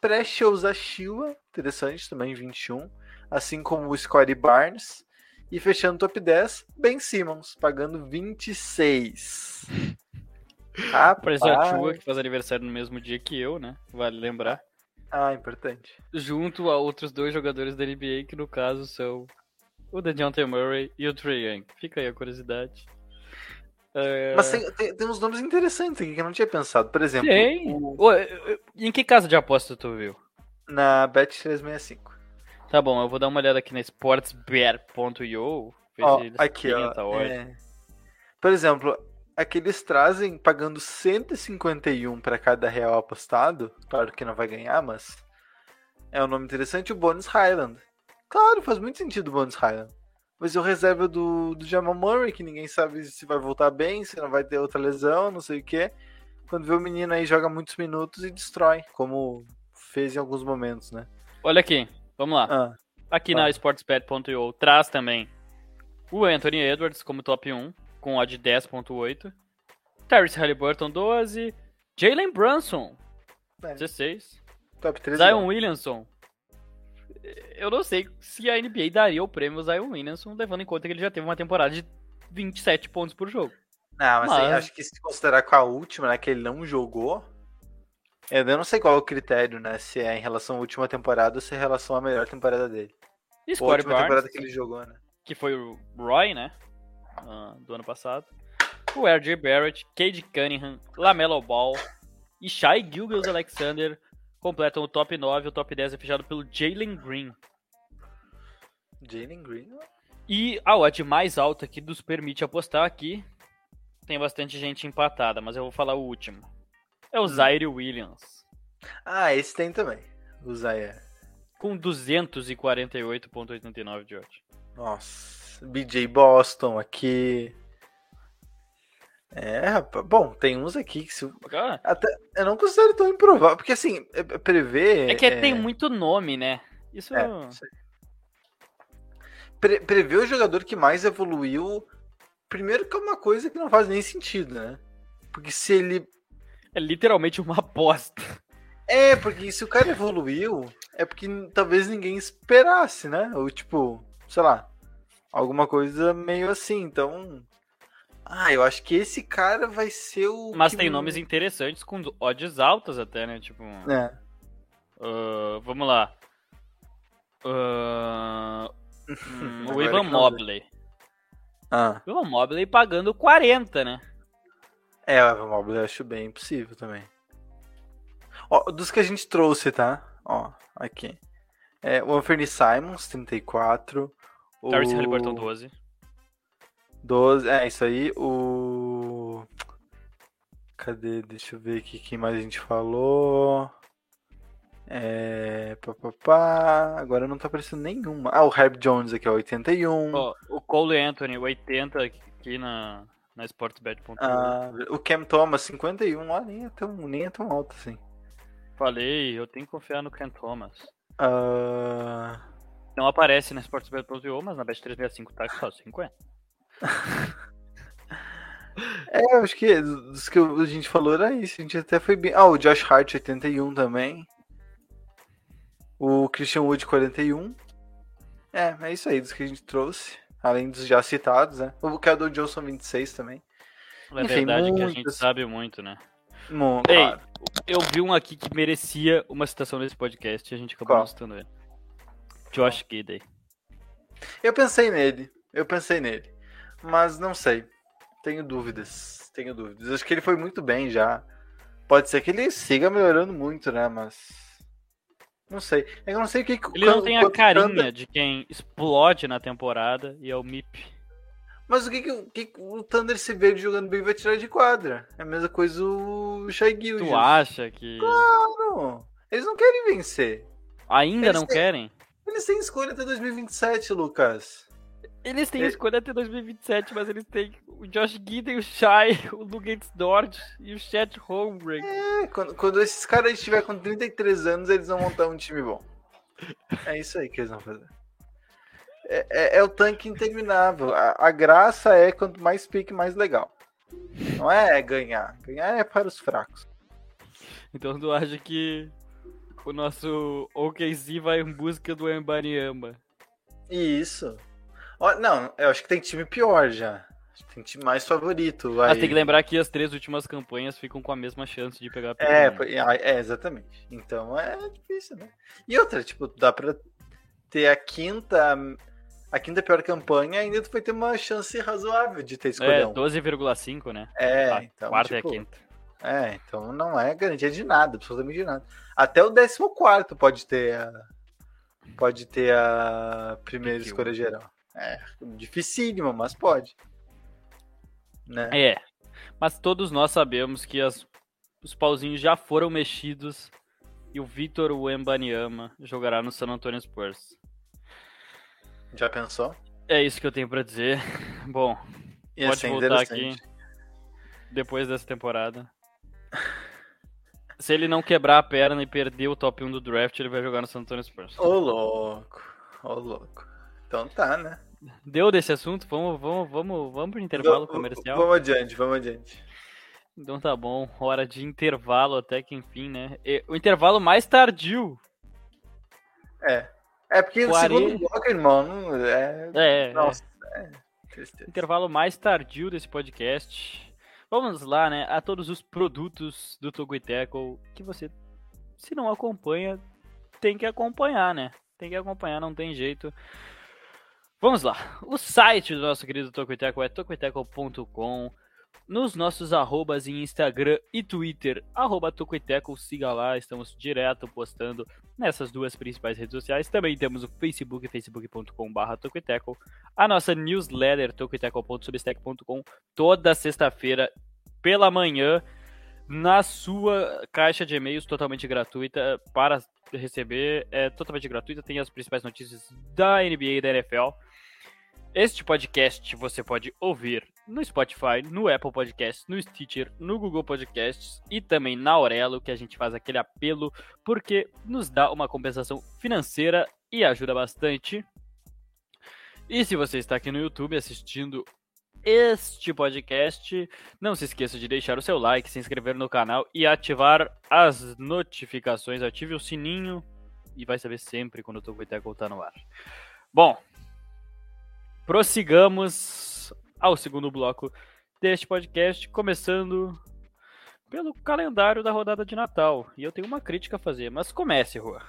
Precious Achille, interessante também, 21. Assim como o Scottie Barnes. E fechando o top 10, Ben Simmons, pagando 26.
Parece a
Rapaz.
Chua, que faz aniversário no mesmo dia que eu, né? Vale lembrar.
Ah, importante.
Junto a outros dois jogadores da NBA, que no caso são o DeJounte Murray e o Trae Young. Fica aí a curiosidade. É...
Mas tem, tem, tem uns nomes interessantes aqui que eu não tinha pensado. Por exemplo,
Tem.
o-
em que casa de aposta tu viu?
na Bet365.
Tá bom, eu vou dar uma olhada aqui na
Ó,
eles
aqui, ó. é. Por exemplo, aqui eles trazem pagando 151 para cada real apostado. Claro que não vai ganhar, mas é um nome interessante. O Bonus Highland. Claro, faz muito sentido o Bonus Highland. Mas o reserva do, do Jamal Murray, que ninguém sabe se vai voltar bem, se não vai ter outra lesão, não sei o que. Quando vê o menino aí joga muitos minutos e destrói, como fez em alguns momentos, né?
Olha aqui, vamos lá.
Ah,
Aqui
Tá.
na sportsbet.io traz também o Anthony Edwards como top 1, com odd 10.8. Tyrese Halliburton 12. Jalen Brunson
é,
16.
top 3.
Zion Williamson. Eu não sei se a NBA daria o prêmio ao Zion Williamson, levando em conta que ele já teve uma temporada de 27 pontos por jogo.
Não, mas, aí,
Mas-
acho que se considerar com a última, né, que ele não jogou, eu não sei qual é o critério, né, se é em relação à última temporada ou se é em relação à melhor temporada dele.
E
Ou a última
Barnes,
temporada que ele jogou, né.
que foi o Roy, né? ah, do ano passado. O RJ Barrett, Cade Cunningham, Lamelo Ball e Shai Gilgeous Alexander completam o top 9. O top 10 é fechado pelo Jalen Green.
Jalen Green.
E a odd mais alta que nos permite apostar aqui tem bastante gente empatada, mas eu vou falar o último. É o Zaire Williams,
Ah, esse tem também. O Zaire.
com 248,89 de odd.
Nossa. BJ Boston aqui. É, rapaz. Bom, tem uns aqui que se. Até, eu não considero tão improvável. Porque assim, é- é prever.
É que tem muito nome, né? Isso
É. Pre- prever o jogador que mais evoluiu. Primeiro que é uma coisa que não faz nem sentido, né? Porque se ele.
É literalmente uma aposta.
É, porque se o cara evoluiu, é porque talvez ninguém esperasse, né? Ou tipo, sei lá, alguma coisa meio assim. Então. Ah, eu acho que esse cara vai ser o.
Mas
que-
tem nomes interessantes com odds altas até, né? Tipo,
É.
ah, vamos lá. Hum, o Ivan Mobley.
Ah.
O Ivan Mobley pagando 40, né?
É, o Evan Mobley eu acho bem impossível também. Ó, dos que a gente trouxe, tá? Ó, aqui. É, o Anthony Simons, 34. O...
Tyrese Halliburton 12.
12. É, isso aí. O. Cadê? Deixa eu ver aqui quem mais a gente falou. É. Pá, pá, pá. Agora não tá aparecendo nenhuma. Ah, o Herb Jones aqui, ó, 81.
Ó, o Cole Anthony, 80 aqui na, na sportsbet.com.
Ah, o Cam Thomas, 51. Ó, nem é tão, nem é tão alto assim.
Falei, eu tenho que confiar no Ken Thomas.
Ah.
Não aparece na sportsbet.com, mas na Bet365 tá só 50.
É, eu acho que dos que a gente falou era isso. A gente até foi bem. Ah, o Josh Hart 81 também. O Christian Wood 41. É, é isso aí, dos que a gente trouxe. Além dos já citados, né? O Keldon Johnson 26 também.
É
Enfim,
verdade que a gente sabe muito, né? Ei,
claro.
eu vi um aqui que merecia uma citação nesse podcast e a gente acabou
Qual?
não citando ele. Josh Gidey.
Eu pensei nele. Eu pensei nele. Mas não sei. Tenho dúvidas. Tenho dúvidas. Acho que ele foi muito bem já. Pode ser que ele siga melhorando muito, né? Mas. Não sei. É que eu não sei o que.
Ele não tem a carinha
Thunder-
de quem explode na temporada e é o MIP.
Mas o que, que, o que o Thunder se vê jogando bem vai tirar de quadra? É a mesma coisa o Shai Gilgeous.
Tu acha que
Claro. Eles não querem vencer.
ainda
Eles
não
têm-
querem?
Eles têm escolha até 2027, Lucas.
Eles têm
Ele-
escolha até 2027, mas eles têm o Josh Gidey, o Shai, o Luguentz Dort e o Chet Holmgren.
É, quando, quando esses caras estiverem com 33 anos, eles vão montar um time bom. É isso aí que eles vão fazer. É, é- é o tanque interminável. A, a graça é quanto mais pique, mais legal. Não é ganhar. Ganhar é para os fracos.
Então tu acha que o nosso OKC vai em busca do Embanyama?
Isso. Ó, não, eu acho que tem time pior já. Tem time mais favorito. Vai...
Mas tem que lembrar que as três últimas campanhas ficam com a mesma chance de pegar a
É, foi- é, exatamente. Então é difícil, né? E outra, tipo, dá pra ter a quinta. A quinta pior campanha, ainda tu vai ter uma chance razoável de ter
É,
escolhido.
12,5, né?
É,
a
então.
quarta
tipo,
e a quinta.
É, então não é garantia de nada, absolutamente de nada. Até o 14 pode ter a. Pode ter a primeira escolha geral. É, dificílimo, mas pode. Né?
É. Mas todos nós sabemos que as- os pauzinhos já foram mexidos e o Vitor Wembanyama jogará no San Antonio Spurs.
Já pensou?
É isso que eu tenho pra dizer. Bom,
Ia
pode voltar aqui depois dessa temporada. Se ele não quebrar a perna e perder o top 1 do draft, ele vai jogar no San Antonio Spurs.
Ô louco, ô louco. Então tá, né?
Deu desse assunto? Vamos, vamos, vamos, vamos pro intervalo
Vamos-
comercial?
Vamos adiante, vamos adiante.
Então tá bom, hora de intervalo até que enfim, né? E- o intervalo mais tardio.
É. É porque o
Quarenta-
segundo bloco, irmão, não- é.
É,
Nossa, é. Tristeza.
intervalo mais tardio desse podcast. Vamos lá, né? A todos os produtos do Togoiteco que você, se não acompanha, tem que acompanhar, né? Tem que acompanhar, não tem jeito. Vamos lá. O site do nosso querido Tocoiteco é tocoiteco.com. Nos nossos arrobas em Instagram e Twitter, arroba Tocoiteco, siga lá, estamos direto postando nessas duas principais redes sociais. Também temos o Facebook, facebook.com.br Tocoiteco. A nossa newsletter, tocoiteco.substack.com, toda sexta-feira pela manhã, na sua caixa de e-mails totalmente gratuita para receber. É totalmente gratuita, tem as principais notícias da NBA e da NFL. Este podcast você pode ouvir no Spotify, no Apple Podcasts, no Stitcher, no Google Podcasts e também na Aurelo, que a gente faz aquele apelo porque nos dá uma compensação financeira e ajuda bastante. E se você está aqui no YouTube assistindo este podcast, não se esqueça de deixar o seu like, se inscrever no canal e ativar as notificações. Ative o sininho e vai saber sempre quando o Tocoiteco está no ar. Bom, prossigamos ao segundo bloco deste podcast, começando pelo calendário da rodada de Natal. E eu tenho uma crítica a fazer, mas comece, Rua.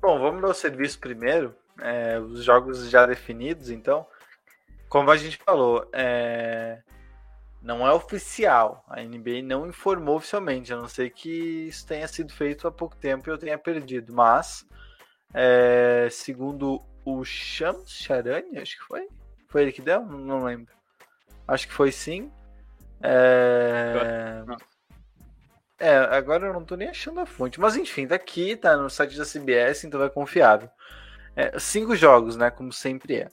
Bom, vamos dar o serviço primeiro. É, os jogos já definidos, então. Como a gente falou, é, não é oficial. A NBA não informou oficialmente, a não ser que isso tenha sido feito há pouco tempo e eu tenha perdido. Mas, é, segundo o Shams Charani, acho que foi. Foi ele que deu? Não lembro. Acho que foi sim. É... é, agora eu não tô nem achando a fonte. Mas enfim, tá aqui, tá no site da CBS, então é confiável. É, cinco jogos, né? Como sempre é.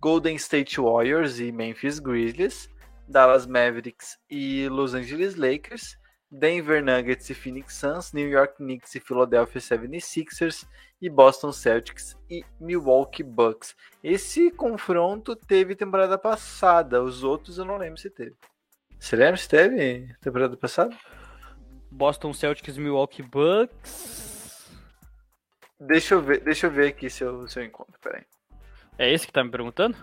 Golden State Warriors e Memphis Grizzlies. Dallas Mavericks e Los Angeles Lakers. Denver Nuggets e Phoenix Suns, New York Knicks e Philadelphia 76ers e Boston Celtics e Milwaukee Bucks. Esse confronto teve temporada passada, os outros eu não lembro se teve. Você lembra se teve temporada passada?
Boston Celtics e Milwaukee Bucks.
Deixa eu ver, deixa eu ver aqui se eu, se eu encontro, peraí.
É esse que tá me perguntando?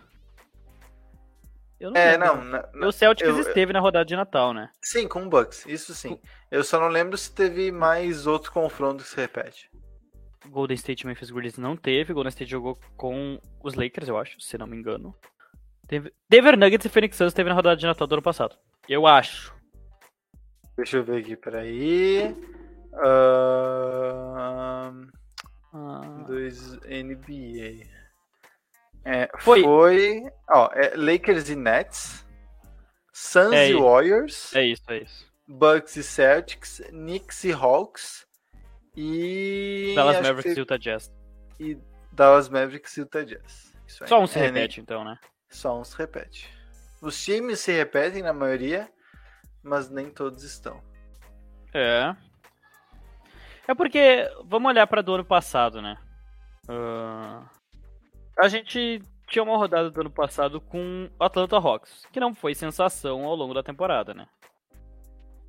Eu não é, lembro. não. Na,
na, o Celtics eu, esteve na rodada de Natal, né?
Sim, com o Bucks, isso sim. Eu só não lembro se teve mais outro confronto que se repete.
Golden State e Memphis Grizzlies não teve. Golden State jogou com os Lakers, eu acho, se não me engano. Teve... Denver Nuggets e Phoenix Suns teve na rodada de Natal do ano passado. Eu acho.
Deixa eu ver aqui, peraí. Uh... Ah. Dois NBA. É, foi. foi ó, é Lakers e Nets, Suns é e Warriors.
É isso, é isso.
Bucks e Celtics, Knicks e Hawks e.
Dallas Mavericks e Utah Jazz.
E Dallas Mavericks e Utah Jazz.
Só um se é, repete, né? então, né?
Só um se repete. Os times se repetem na maioria, mas nem todos estão.
É. É porque, vamos olhar para do ano passado, né? Uh, a gente tinha uma rodada do ano passado com o Atlanta Hawks, que não foi sensação ao longo da temporada, né?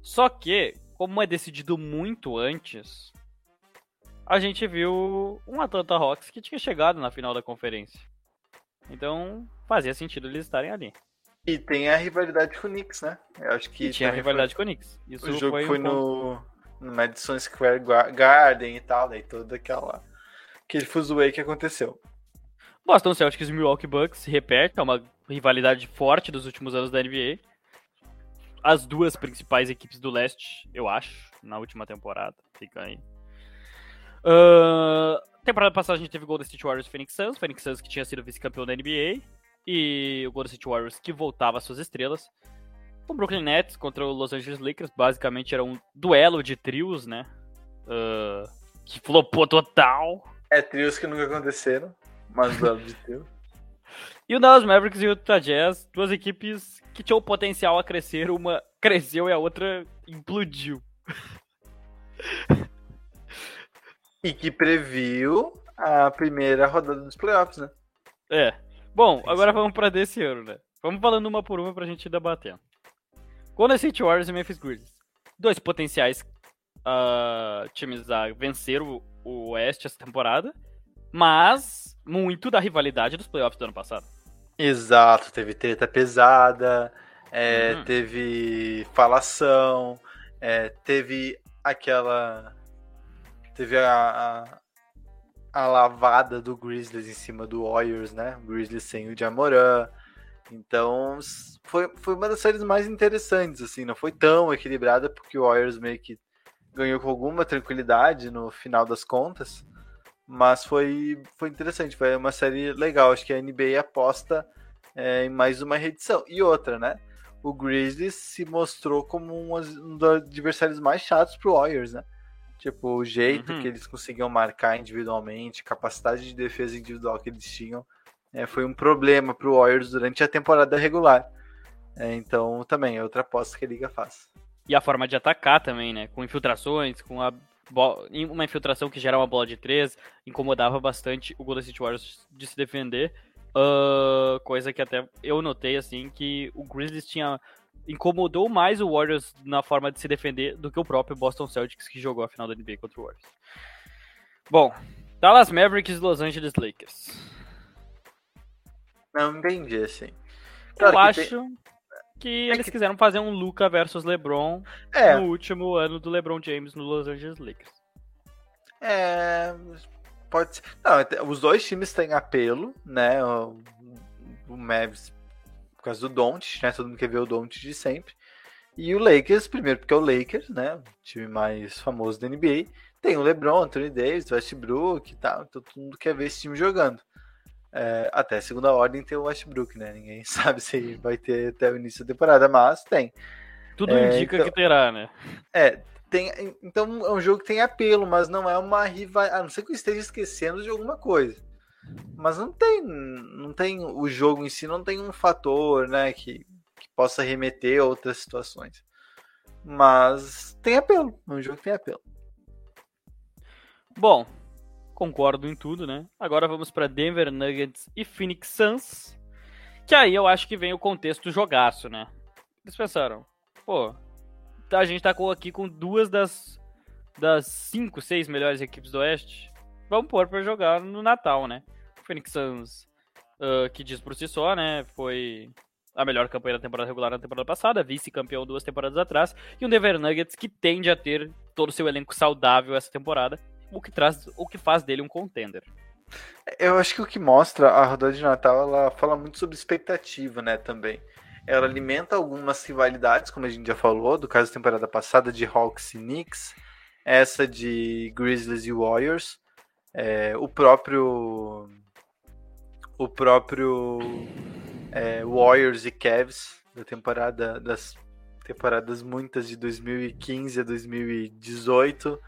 Só que, como é decidido muito antes, a gente viu um Atlanta Hawks que tinha chegado na final da conferência. Então, fazia sentido eles estarem ali.
E tem a rivalidade com o Knicks, né? Eu acho que
e tinha a rivalidade foi... com o Knicks.
Isso o jogo foi, foi um no... no Madison Square Garden e tal, daí toda aquela aquele fuzuê que aconteceu.
Boston Celtics e Milwaukee Bucks se repete, é uma rivalidade forte dos últimos anos da NBA. As duas principais equipes do leste, eu acho, na última temporada. Fica aí. Uh, temporada passada a gente teve Golden State Warriors e Phoenix Suns. Phoenix Suns que tinha sido vice-campeão da NBA. E o Golden State Warriors que voltava às suas estrelas. O Brooklyn Nets contra o Los Angeles Lakers. Basicamente era um duelo de trios, né? Uh, que flopou total.
É, trios que nunca aconteceram. Mas duelo de teu.
E o Dallas Mavericks e o Utah Jazz, duas equipes que tinham potencial a crescer, uma cresceu e a outra implodiu.
E que previu a primeira rodada dos playoffs, né?
É. Bom, agora vamos para desse ano, né? Vamos falando uma por uma pra gente ir debatendo. Golden State Warriors e Memphis Grizzlies. Dois potenciais uh, times a vencer o, o Oeste essa temporada, mas muito da rivalidade dos playoffs do ano passado.
Exato, teve treta pesada, é, uhum. teve falação, é, teve aquela. Teve a, a, a, lavada do Grizzlies em cima do Warriors, né? O Grizzlies sem o Jamoran. Então, foi, foi uma das séries mais interessantes, assim, não foi tão equilibrada, porque o Warriors meio que ganhou com alguma tranquilidade no final das contas. Mas foi, foi interessante, foi uma série legal. Acho que a NBA aposta é, em mais uma reedição. E outra, né? O Grizzlies se mostrou como um, um dos adversários mais chatos pro Warriors, né? Tipo, o jeito uhum. que eles conseguiam marcar individualmente, capacidade de defesa individual que eles tinham, é, foi um problema para o Warriors durante a temporada regular. É, então, também é outra aposta que a liga faz.
E a forma de atacar também, né? Com infiltrações, com a uma infiltração que gera uma bola de três, incomodava bastante o Golden State Warriors de se defender. Uh, coisa que até eu notei, assim, que o Grizzlies tinha incomodou mais o Warriors na forma de se defender do que o próprio Boston Celtics que jogou a final da NBA contra o Warriors. Bom, Dallas Mavericks e Los Angeles Lakers.
Não entendi, assim.
Claro eu acho tem... que é eles que... quiseram fazer um Luca versus LeBron é. no último ano do LeBron James no Los Angeles Lakers.
É, pode ser. Não, os dois times têm apelo, né? O, o Mavs por causa do Don't, né? Todo mundo quer ver o Don't de sempre. E o Lakers, primeiro porque é o Lakers, né? O time mais famoso da NBA. Tem o LeBron, Anthony Davis, Westbrook e tal. Então todo mundo quer ver esse time jogando. É, até segunda ordem tem o Westbrook, né? Ninguém sabe se vai ter até o início da temporada, mas tem.
Tudo é, indica então, que terá, né?
É, tem, então é um jogo que tem apelo, mas não é uma rivalidade. A não ser que eu esteja esquecendo de alguma coisa. Mas não tem, não tem o jogo em si não tem um fator, né, que, que possa remeter a outras situações. Mas tem apelo, um jogo que tem apelo.
Bom, concordo em tudo, né? Agora vamos para Denver Nuggets e Phoenix Suns. Que aí eu acho que vem o contexto jogaço, né? Eles pensaram, pô, a gente tá aqui com duas das, das cinco, seis melhores equipes do Oeste. Vamos pôr para jogar no Natal, né? Phoenix Suns, uh, que diz por si só, né? Foi a melhor campanha da temporada regular na temporada passada, vice-campeão duas temporadas atrás, e um Denver Nuggets que tende a ter todo o seu elenco saudável essa temporada, o que traz, o que faz dele um contender.
Eu acho que o que mostra a rodada de Natal, ela fala muito sobre expectativa, né, também. Ela alimenta algumas rivalidades, como a gente já falou, do caso da temporada passada de Hawks e Knicks, essa de Grizzlies e Warriors, é, o próprio o próprio é, Warriors e Cavs da temporada das temporadas muitas de 2015 a 2018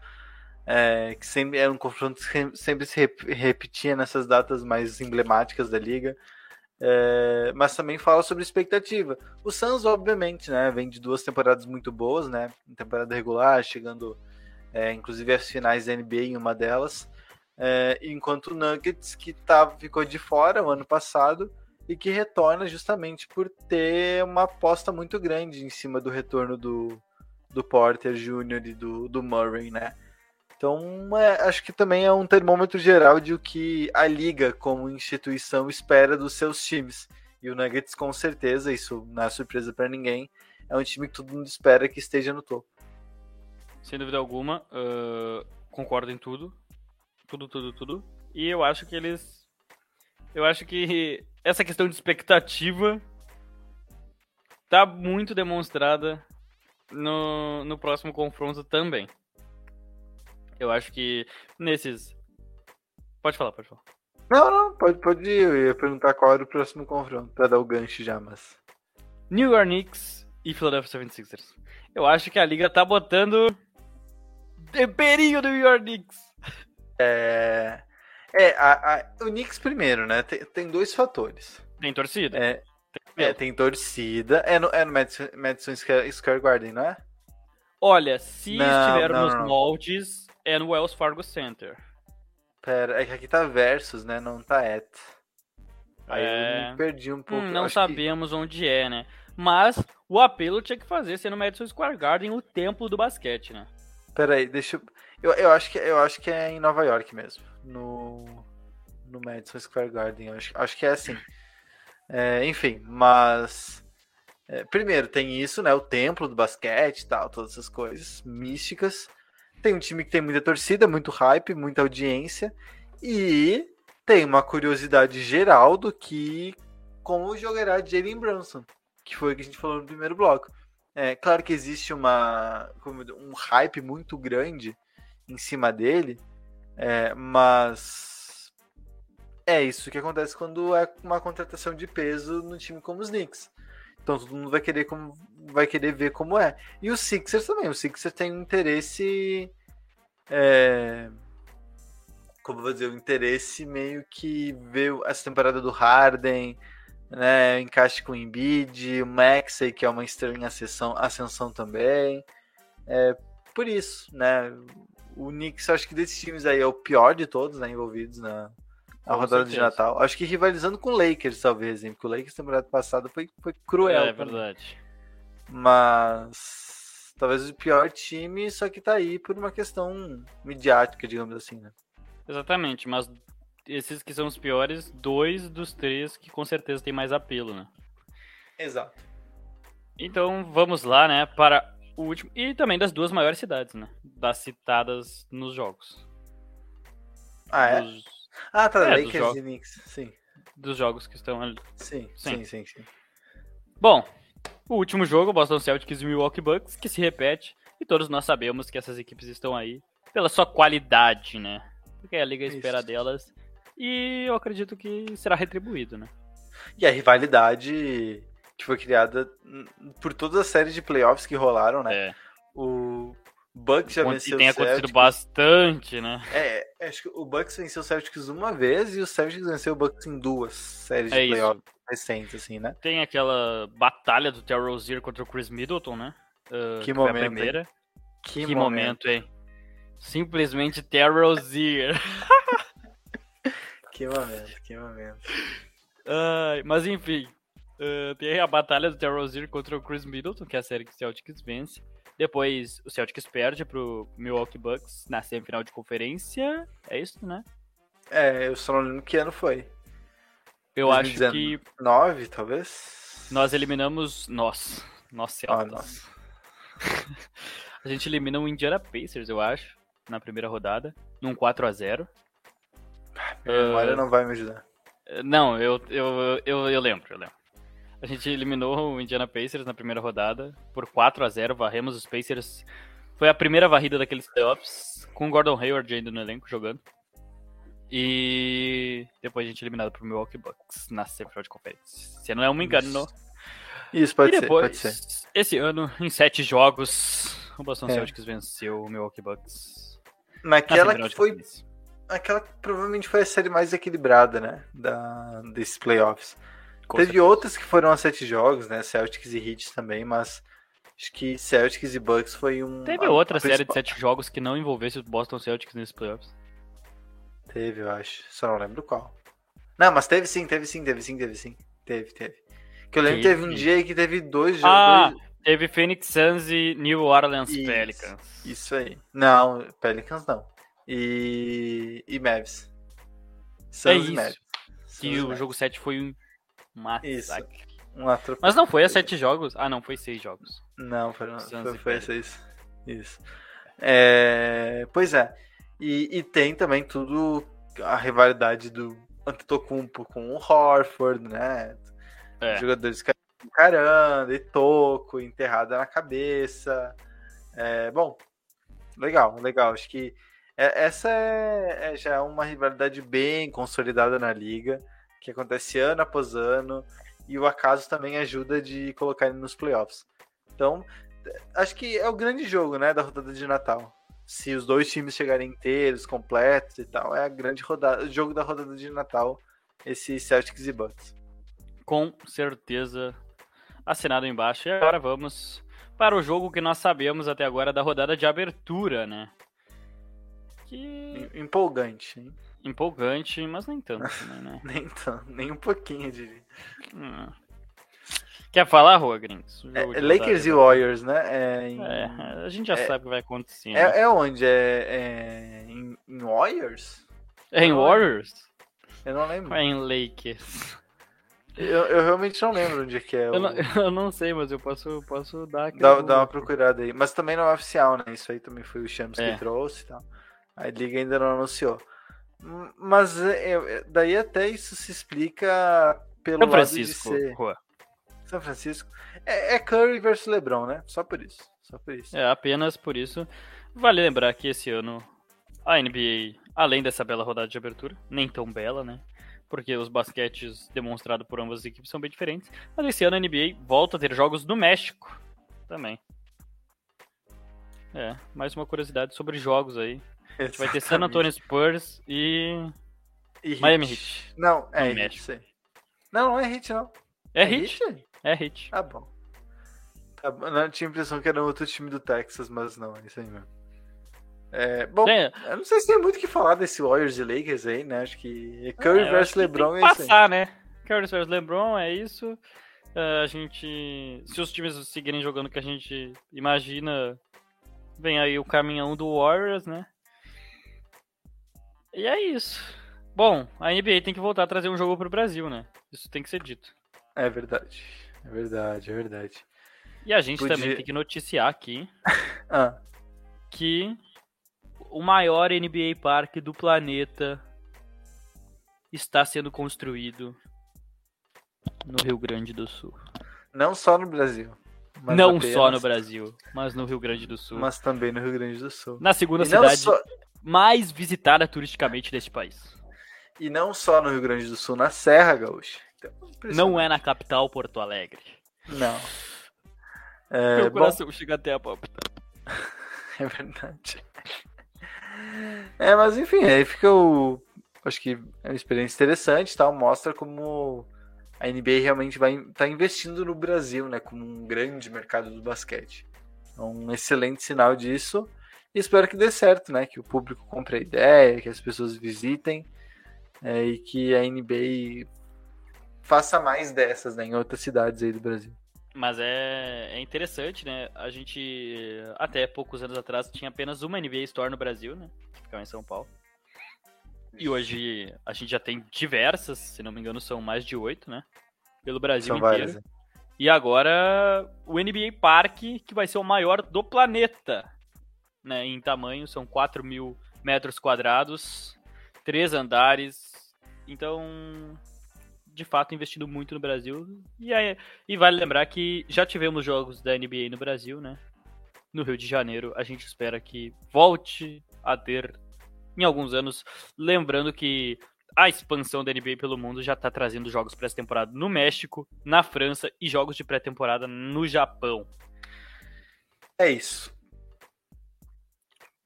é, que sempre era um confronto que sempre se repetia nessas datas mais emblemáticas da liga. É, mas também fala sobre expectativa. O Suns obviamente né vem de duas temporadas muito boas né temporada regular chegando é, inclusive às finais da NBA em uma delas é, enquanto o Nuggets, que tá, ficou de fora o ano passado e que retorna justamente por ter uma aposta muito grande em cima do retorno do, do Porter Jr. e do, do Murray, né? Então, é, acho que também é um termômetro geral de o que a liga, como instituição, espera dos seus times. E o Nuggets, com certeza, isso não é surpresa para ninguém, é um time que todo mundo espera que esteja no topo.
Sem dúvida alguma, uh, concordo em tudo tudo, tudo, tudo. E eu acho que eles. Eu acho que essa questão de expectativa tá muito demonstrada no, no próximo confronto também. Eu acho que nesses. Pode falar, pode falar.
Não, não, pode, pode ir. Eu ia perguntar qual era o próximo confronto, pra dar o gancho já, mas.
New York Knicks e Philadelphia 76ers. Eu acho que a liga tá botando temperinho do New York Knicks.
É, é a, a, o Knicks primeiro, né? Tem, tem dois fatores.
Tem torcida?
É, tem, é, tem torcida. É no, é no Madison, Madison Square Garden, não é?
Olha, se não, estiver não, nos não. moldes, é no Wells Fargo Center.
Pera, é que aqui tá versus, né? Não tá at. Aí é... eu me perdi um pouco.
Hum, não sabemos que... onde é, né? Mas o apelo tinha que fazer ser no Madison Square Garden, o templo do basquete, né?
Pera aí, deixa eu... Eu, eu, acho que, eu acho que é em Nova York mesmo. No, no Madison Square Garden. Acho, acho que é assim. É, enfim, mas. É, primeiro, tem isso, né? O templo do basquete e tal, todas essas coisas místicas. Tem um time que tem muita torcida, muito hype, muita audiência. E tem uma curiosidade geral do que como jogará Jalen Brunson, que foi o que a gente falou no primeiro bloco. É claro que existe uma um hype muito grande em cima dele, é, mas é isso que acontece quando é uma contratação de peso no time como os Knicks. Então todo mundo vai querer como vai querer ver como é. E o Sixers também. O Sixers tem um interesse é, como vou dizer, o interesse meio que ver essa temporada do Harden, né? Encaixe com o Embiid, o Maxey, que é uma estrela em ascensão, ascensão também. É, por isso, né? O Knicks, acho que desses times aí é o pior de todos, né? Envolvidos na, na rodada de. Natal. Acho que rivalizando com o Lakers, talvez, hein? Porque o Lakers temporada passada foi, foi cruel.
é
também.
verdade.
Mas talvez o pior time, só que tá aí por uma questão midiática, digamos assim, né?
Exatamente, mas esses que são os piores, dois dos três que com certeza tem mais apelo, né?
Exato.
Então vamos lá, né, para o último. E também das duas maiores cidades, né? Das citadas nos jogos.
Ah, é?
Dos,
Ah, tá.
É,
Lakers
jogos.
e Knicks. Sim.
dos jogos que estão ali.
Sim,
Sim.
sim, sim, sim.
Bom, o último jogo, Boston Celtics e Milwaukee Bucks, que se repete. E todos nós sabemos que essas equipes estão aí pela sua qualidade, né? Porque a liga espera
Isso.
delas. E eu acredito que será retribuído, né?
E a rivalidade que foi criada por todas as séries de playoffs que rolaram, né?
É.
O Bucks já
E
venceu
tem
o
acontecido
Celtics.
bastante, né?
É, acho que o Bucks venceu o Celtics uma vez e o Celtics venceu o Bucks em duas séries de
É isso.
playoffs recentes, assim, né?
Tem aquela batalha do Terry Rozier contra o Chris Middleton, né? Ah,
Que
a
momento, hein?
primeira.
Que,
Que, momento, hein? Simplesmente Terry Rozier.
Que momento, que momento.
Ai, mas enfim, ah, tem a batalha do Rozier contra o Chris Middleton, que é a série que o Celtics vence. Depois o Celtics perde pro Milwaukee Bucks na semifinal de conferência. É isso, né?
É, eu só não lembro que ano foi.
Eu acho
2019.
que
Nove, talvez?
nós eliminamos. Nós. Nós
Ah,
Celtics.
nossa.
a gente elimina o Indiana Pacers, eu acho, na primeira rodada, num 4 a 0
Minha memória não vai me ajudar.
Não, eu, eu, eu, eu lembro, eu lembro. A gente eliminou o Indiana Pacers na primeira rodada por 4 a 0 varremos os Pacers. Foi a primeira varrida daqueles playoffs, com o Gordon Hayward ainda no elenco jogando. E depois a gente eliminado pro Milwaukee Bucks na semifinal de conferência. Se não é um engano.
Isso, pode
e
ser,
depois,
pode ser.
esse ano, em sete jogos, o Boston
É.
Celtics venceu o Milwaukee Bucks. na
Naquela
semifinal
que foi. Aquela que provavelmente foi a série mais equilibrada, né? Da, desses playoffs.
Com
Teve
certeza.
outras que foram a sete jogos, né? Celtics e Heat também, mas acho que Celtics e Bucks foi um.
Teve
a-
outra
a
série de
principal-
sete jogos que não envolvesse o Boston Celtics nesses playoffs.
Teve, eu acho. Só não lembro qual. Não, mas teve sim, teve sim, teve sim, teve sim. Teve, teve. Que eu lembro que teve um dia aí que teve dois
Ah,
jogos.
teve Phoenix Suns e New Orleans
Isso,
Pelicans.
Isso aí. Não, Pelicans não. E. E Mavs. Suns
É
e
isso.
Mavs.
Que
Suns e
o
Mavs.
jogo 7 foi um
Isso.
massacre.
Um atropelo.
Mas não foi a 7 jogos? Ah, não, foi 6 jogos.
Não, foi,
Suns
foi, foi
Pelicans.
isso. Isso. É, pois é. E, e tem também tudo a rivalidade do Antetokounmpo com o Horford, né?
É.
Jogadores ca- encarando, e toco, enterrada na cabeça. É, bom, legal, legal. Acho que é- essa é, é já uma rivalidade bem consolidada na liga, que acontece ano após ano, e o acaso também ajuda de colocar ele nos playoffs. Então, acho que é o grande jogo, né, da rodada de Natal. Se os dois times chegarem inteiros, completos e tal, é a grande rodada, o jogo da rodada de Natal, esse Celtics e Bucks.
Com certeza assinado embaixo. E agora vamos para o jogo que nós sabemos até agora da rodada de abertura, né? Que
Em- Empolgante, hein?
Empolgante, mas nem tanto também, né?
Nem, tão, nem um pouquinho, eu diria.
Hum. Quer falar, Rua Gringos?
É,
de
Lakers e. Warriors, né? É, em-
É, a gente já
É-
sabe o que vai acontecer. né?
é, é onde? É, é em, em Warriors?
É em Warriors?
Eu não lembro.
É em Lakers?
Eu, eu realmente não lembro onde é que é.
Eu
o-
não, eu não sei, mas eu posso, posso dar aqui.
Dá, dá uma procurada aí. Mas também não é oficial, né? Isso aí também foi o Shams
É.
que trouxe e tal. A liga ainda não anunciou. Mas é, daí até isso se explica pelo
São
lado
Francisco,
de ser
Rua.
São Francisco. É, é Curry versus LeBron, né? Só por isso. Só por isso.
É, apenas por isso. Vale lembrar que esse ano a NBA, além dessa bela rodada de abertura, nem tão bela, né? Porque os basquetes demonstrados por ambas as equipes são bem diferentes. Mas esse ano a NBA volta a ter jogos no México também. É, mais uma curiosidade sobre jogos aí. A gente vai ter San Antonio Spurs e.
E
Miami Heat.
Não, é
No
isso aí. Não, não é Heat, não.
É hit?
Heat?
É hit.
Tá bom. Tá bom. Não, eu tinha a impressão que era outro time do Texas, mas não, é isso aí mesmo. É, bom,
É,
eu não sei se tem muito o que falar desse Warriors e Lakers aí, né? Acho que Curry
É,
versus LeBron é
que
isso aí.
passar, né? Curry versus LeBron é isso. Ah, a gente. Se os times seguirem jogando o que a gente imagina, vem aí o caminhão do Warriors, né? E é isso. Bom, a NBA tem que voltar a trazer um jogo pro Brasil, né? Isso tem que ser dito.
É verdade. É verdade, é verdade.
E a gente
Podia-
também tem que noticiar aqui
Ah,
que o maior NBA Park do planeta está sendo construído no Rio Grande do Sul.
não só no Brasil.
não
apenas-
só no Brasil, mas no Rio Grande do Sul.
Mas também no Rio Grande do Sul.
Na segunda cidade
só,
mais visitada turisticamente deste país.
e não só no Rio Grande do Sul, na Serra Gaúcha. Então,
Não é na capital Porto Alegre.
Não. É,
Meu
bom,
coração chega até a palpitar.
É verdade. É, mas enfim, aí fica o. Acho que é uma experiência interessante tal. Mostra como a NBA realmente vai estar investindo no Brasil, né? Como um grande mercado do basquete. É um excelente sinal disso. E espero que dê certo, né? Que o público compre a ideia, que as pessoas visitem é, e que a NBA faça mais dessas né, em outras cidades aí do Brasil.
Mas é, é interessante, né? A gente, até poucos anos atrás, tinha apenas uma NBA Store no Brasil, né? Que ficava em São Paulo. E hoje a gente já tem diversas, se não me engano, são mais de oito, né? Pelo Brasil
São
inteiro.
várias. né?
E agora o NBA Park, que vai ser o maior do planeta. Né, em tamanho, são 4 mil metros quadrados, três andares. Então, de fato, investindo muito no Brasil. E, aí, e vale lembrar que já tivemos jogos da NBA no Brasil, né? No Rio de Janeiro. A gente espera que volte a ter em alguns anos. Lembrando que a expansão da NBA pelo mundo já está trazendo jogos pré-temporada no México, na França e jogos de pré-temporada no Japão.
É isso.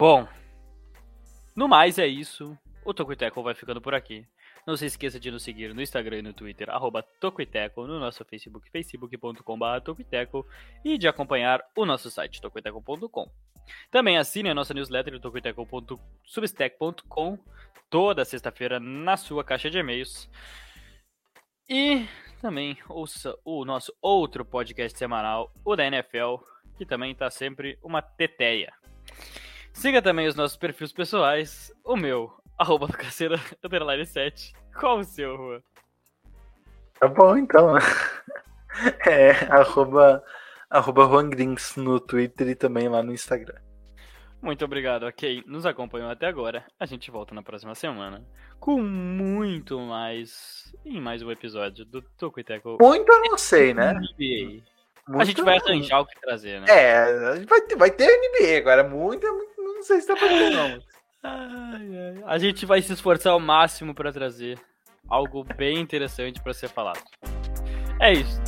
Bom, no mais é isso. O Tokuiteco vai ficando por aqui. Não se esqueça de nos seguir no Instagram e no Twitter, arroba Tokuiteco, no nosso Facebook, facebook.com.br Tokuiteco, e de acompanhar o nosso site, tokuiteco.com. Também assine a nossa newsletter, tokuiteco.substack.com, toda sexta-feira na sua caixa de e-mails. E também ouça o nosso outro podcast semanal, o da NFL, que também está sempre uma teteia. Siga também os nossos perfis pessoais, o meu, arroba Lucaceira, underline 7. Qual o seu, Juan?
Tá bom, então. É, arroba, arroba Juan Grins no Twitter e também lá no Instagram.
Muito obrigado a quem nos acompanhou até agora. A gente volta na próxima semana com muito mais em mais um episódio do Toco e Teco
Muito eu não sei, né?
NBA. A
Muito
gente vai arranjar o que trazer, né?
É, a vai ter, vai ter NBA agora. É muito- não sei se tá pra ter, não.
Ai, ai. A gente vai se esforçar ao máximo para trazer algo bem interessante para ser falado. É isso.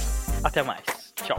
Até mais. Tchau.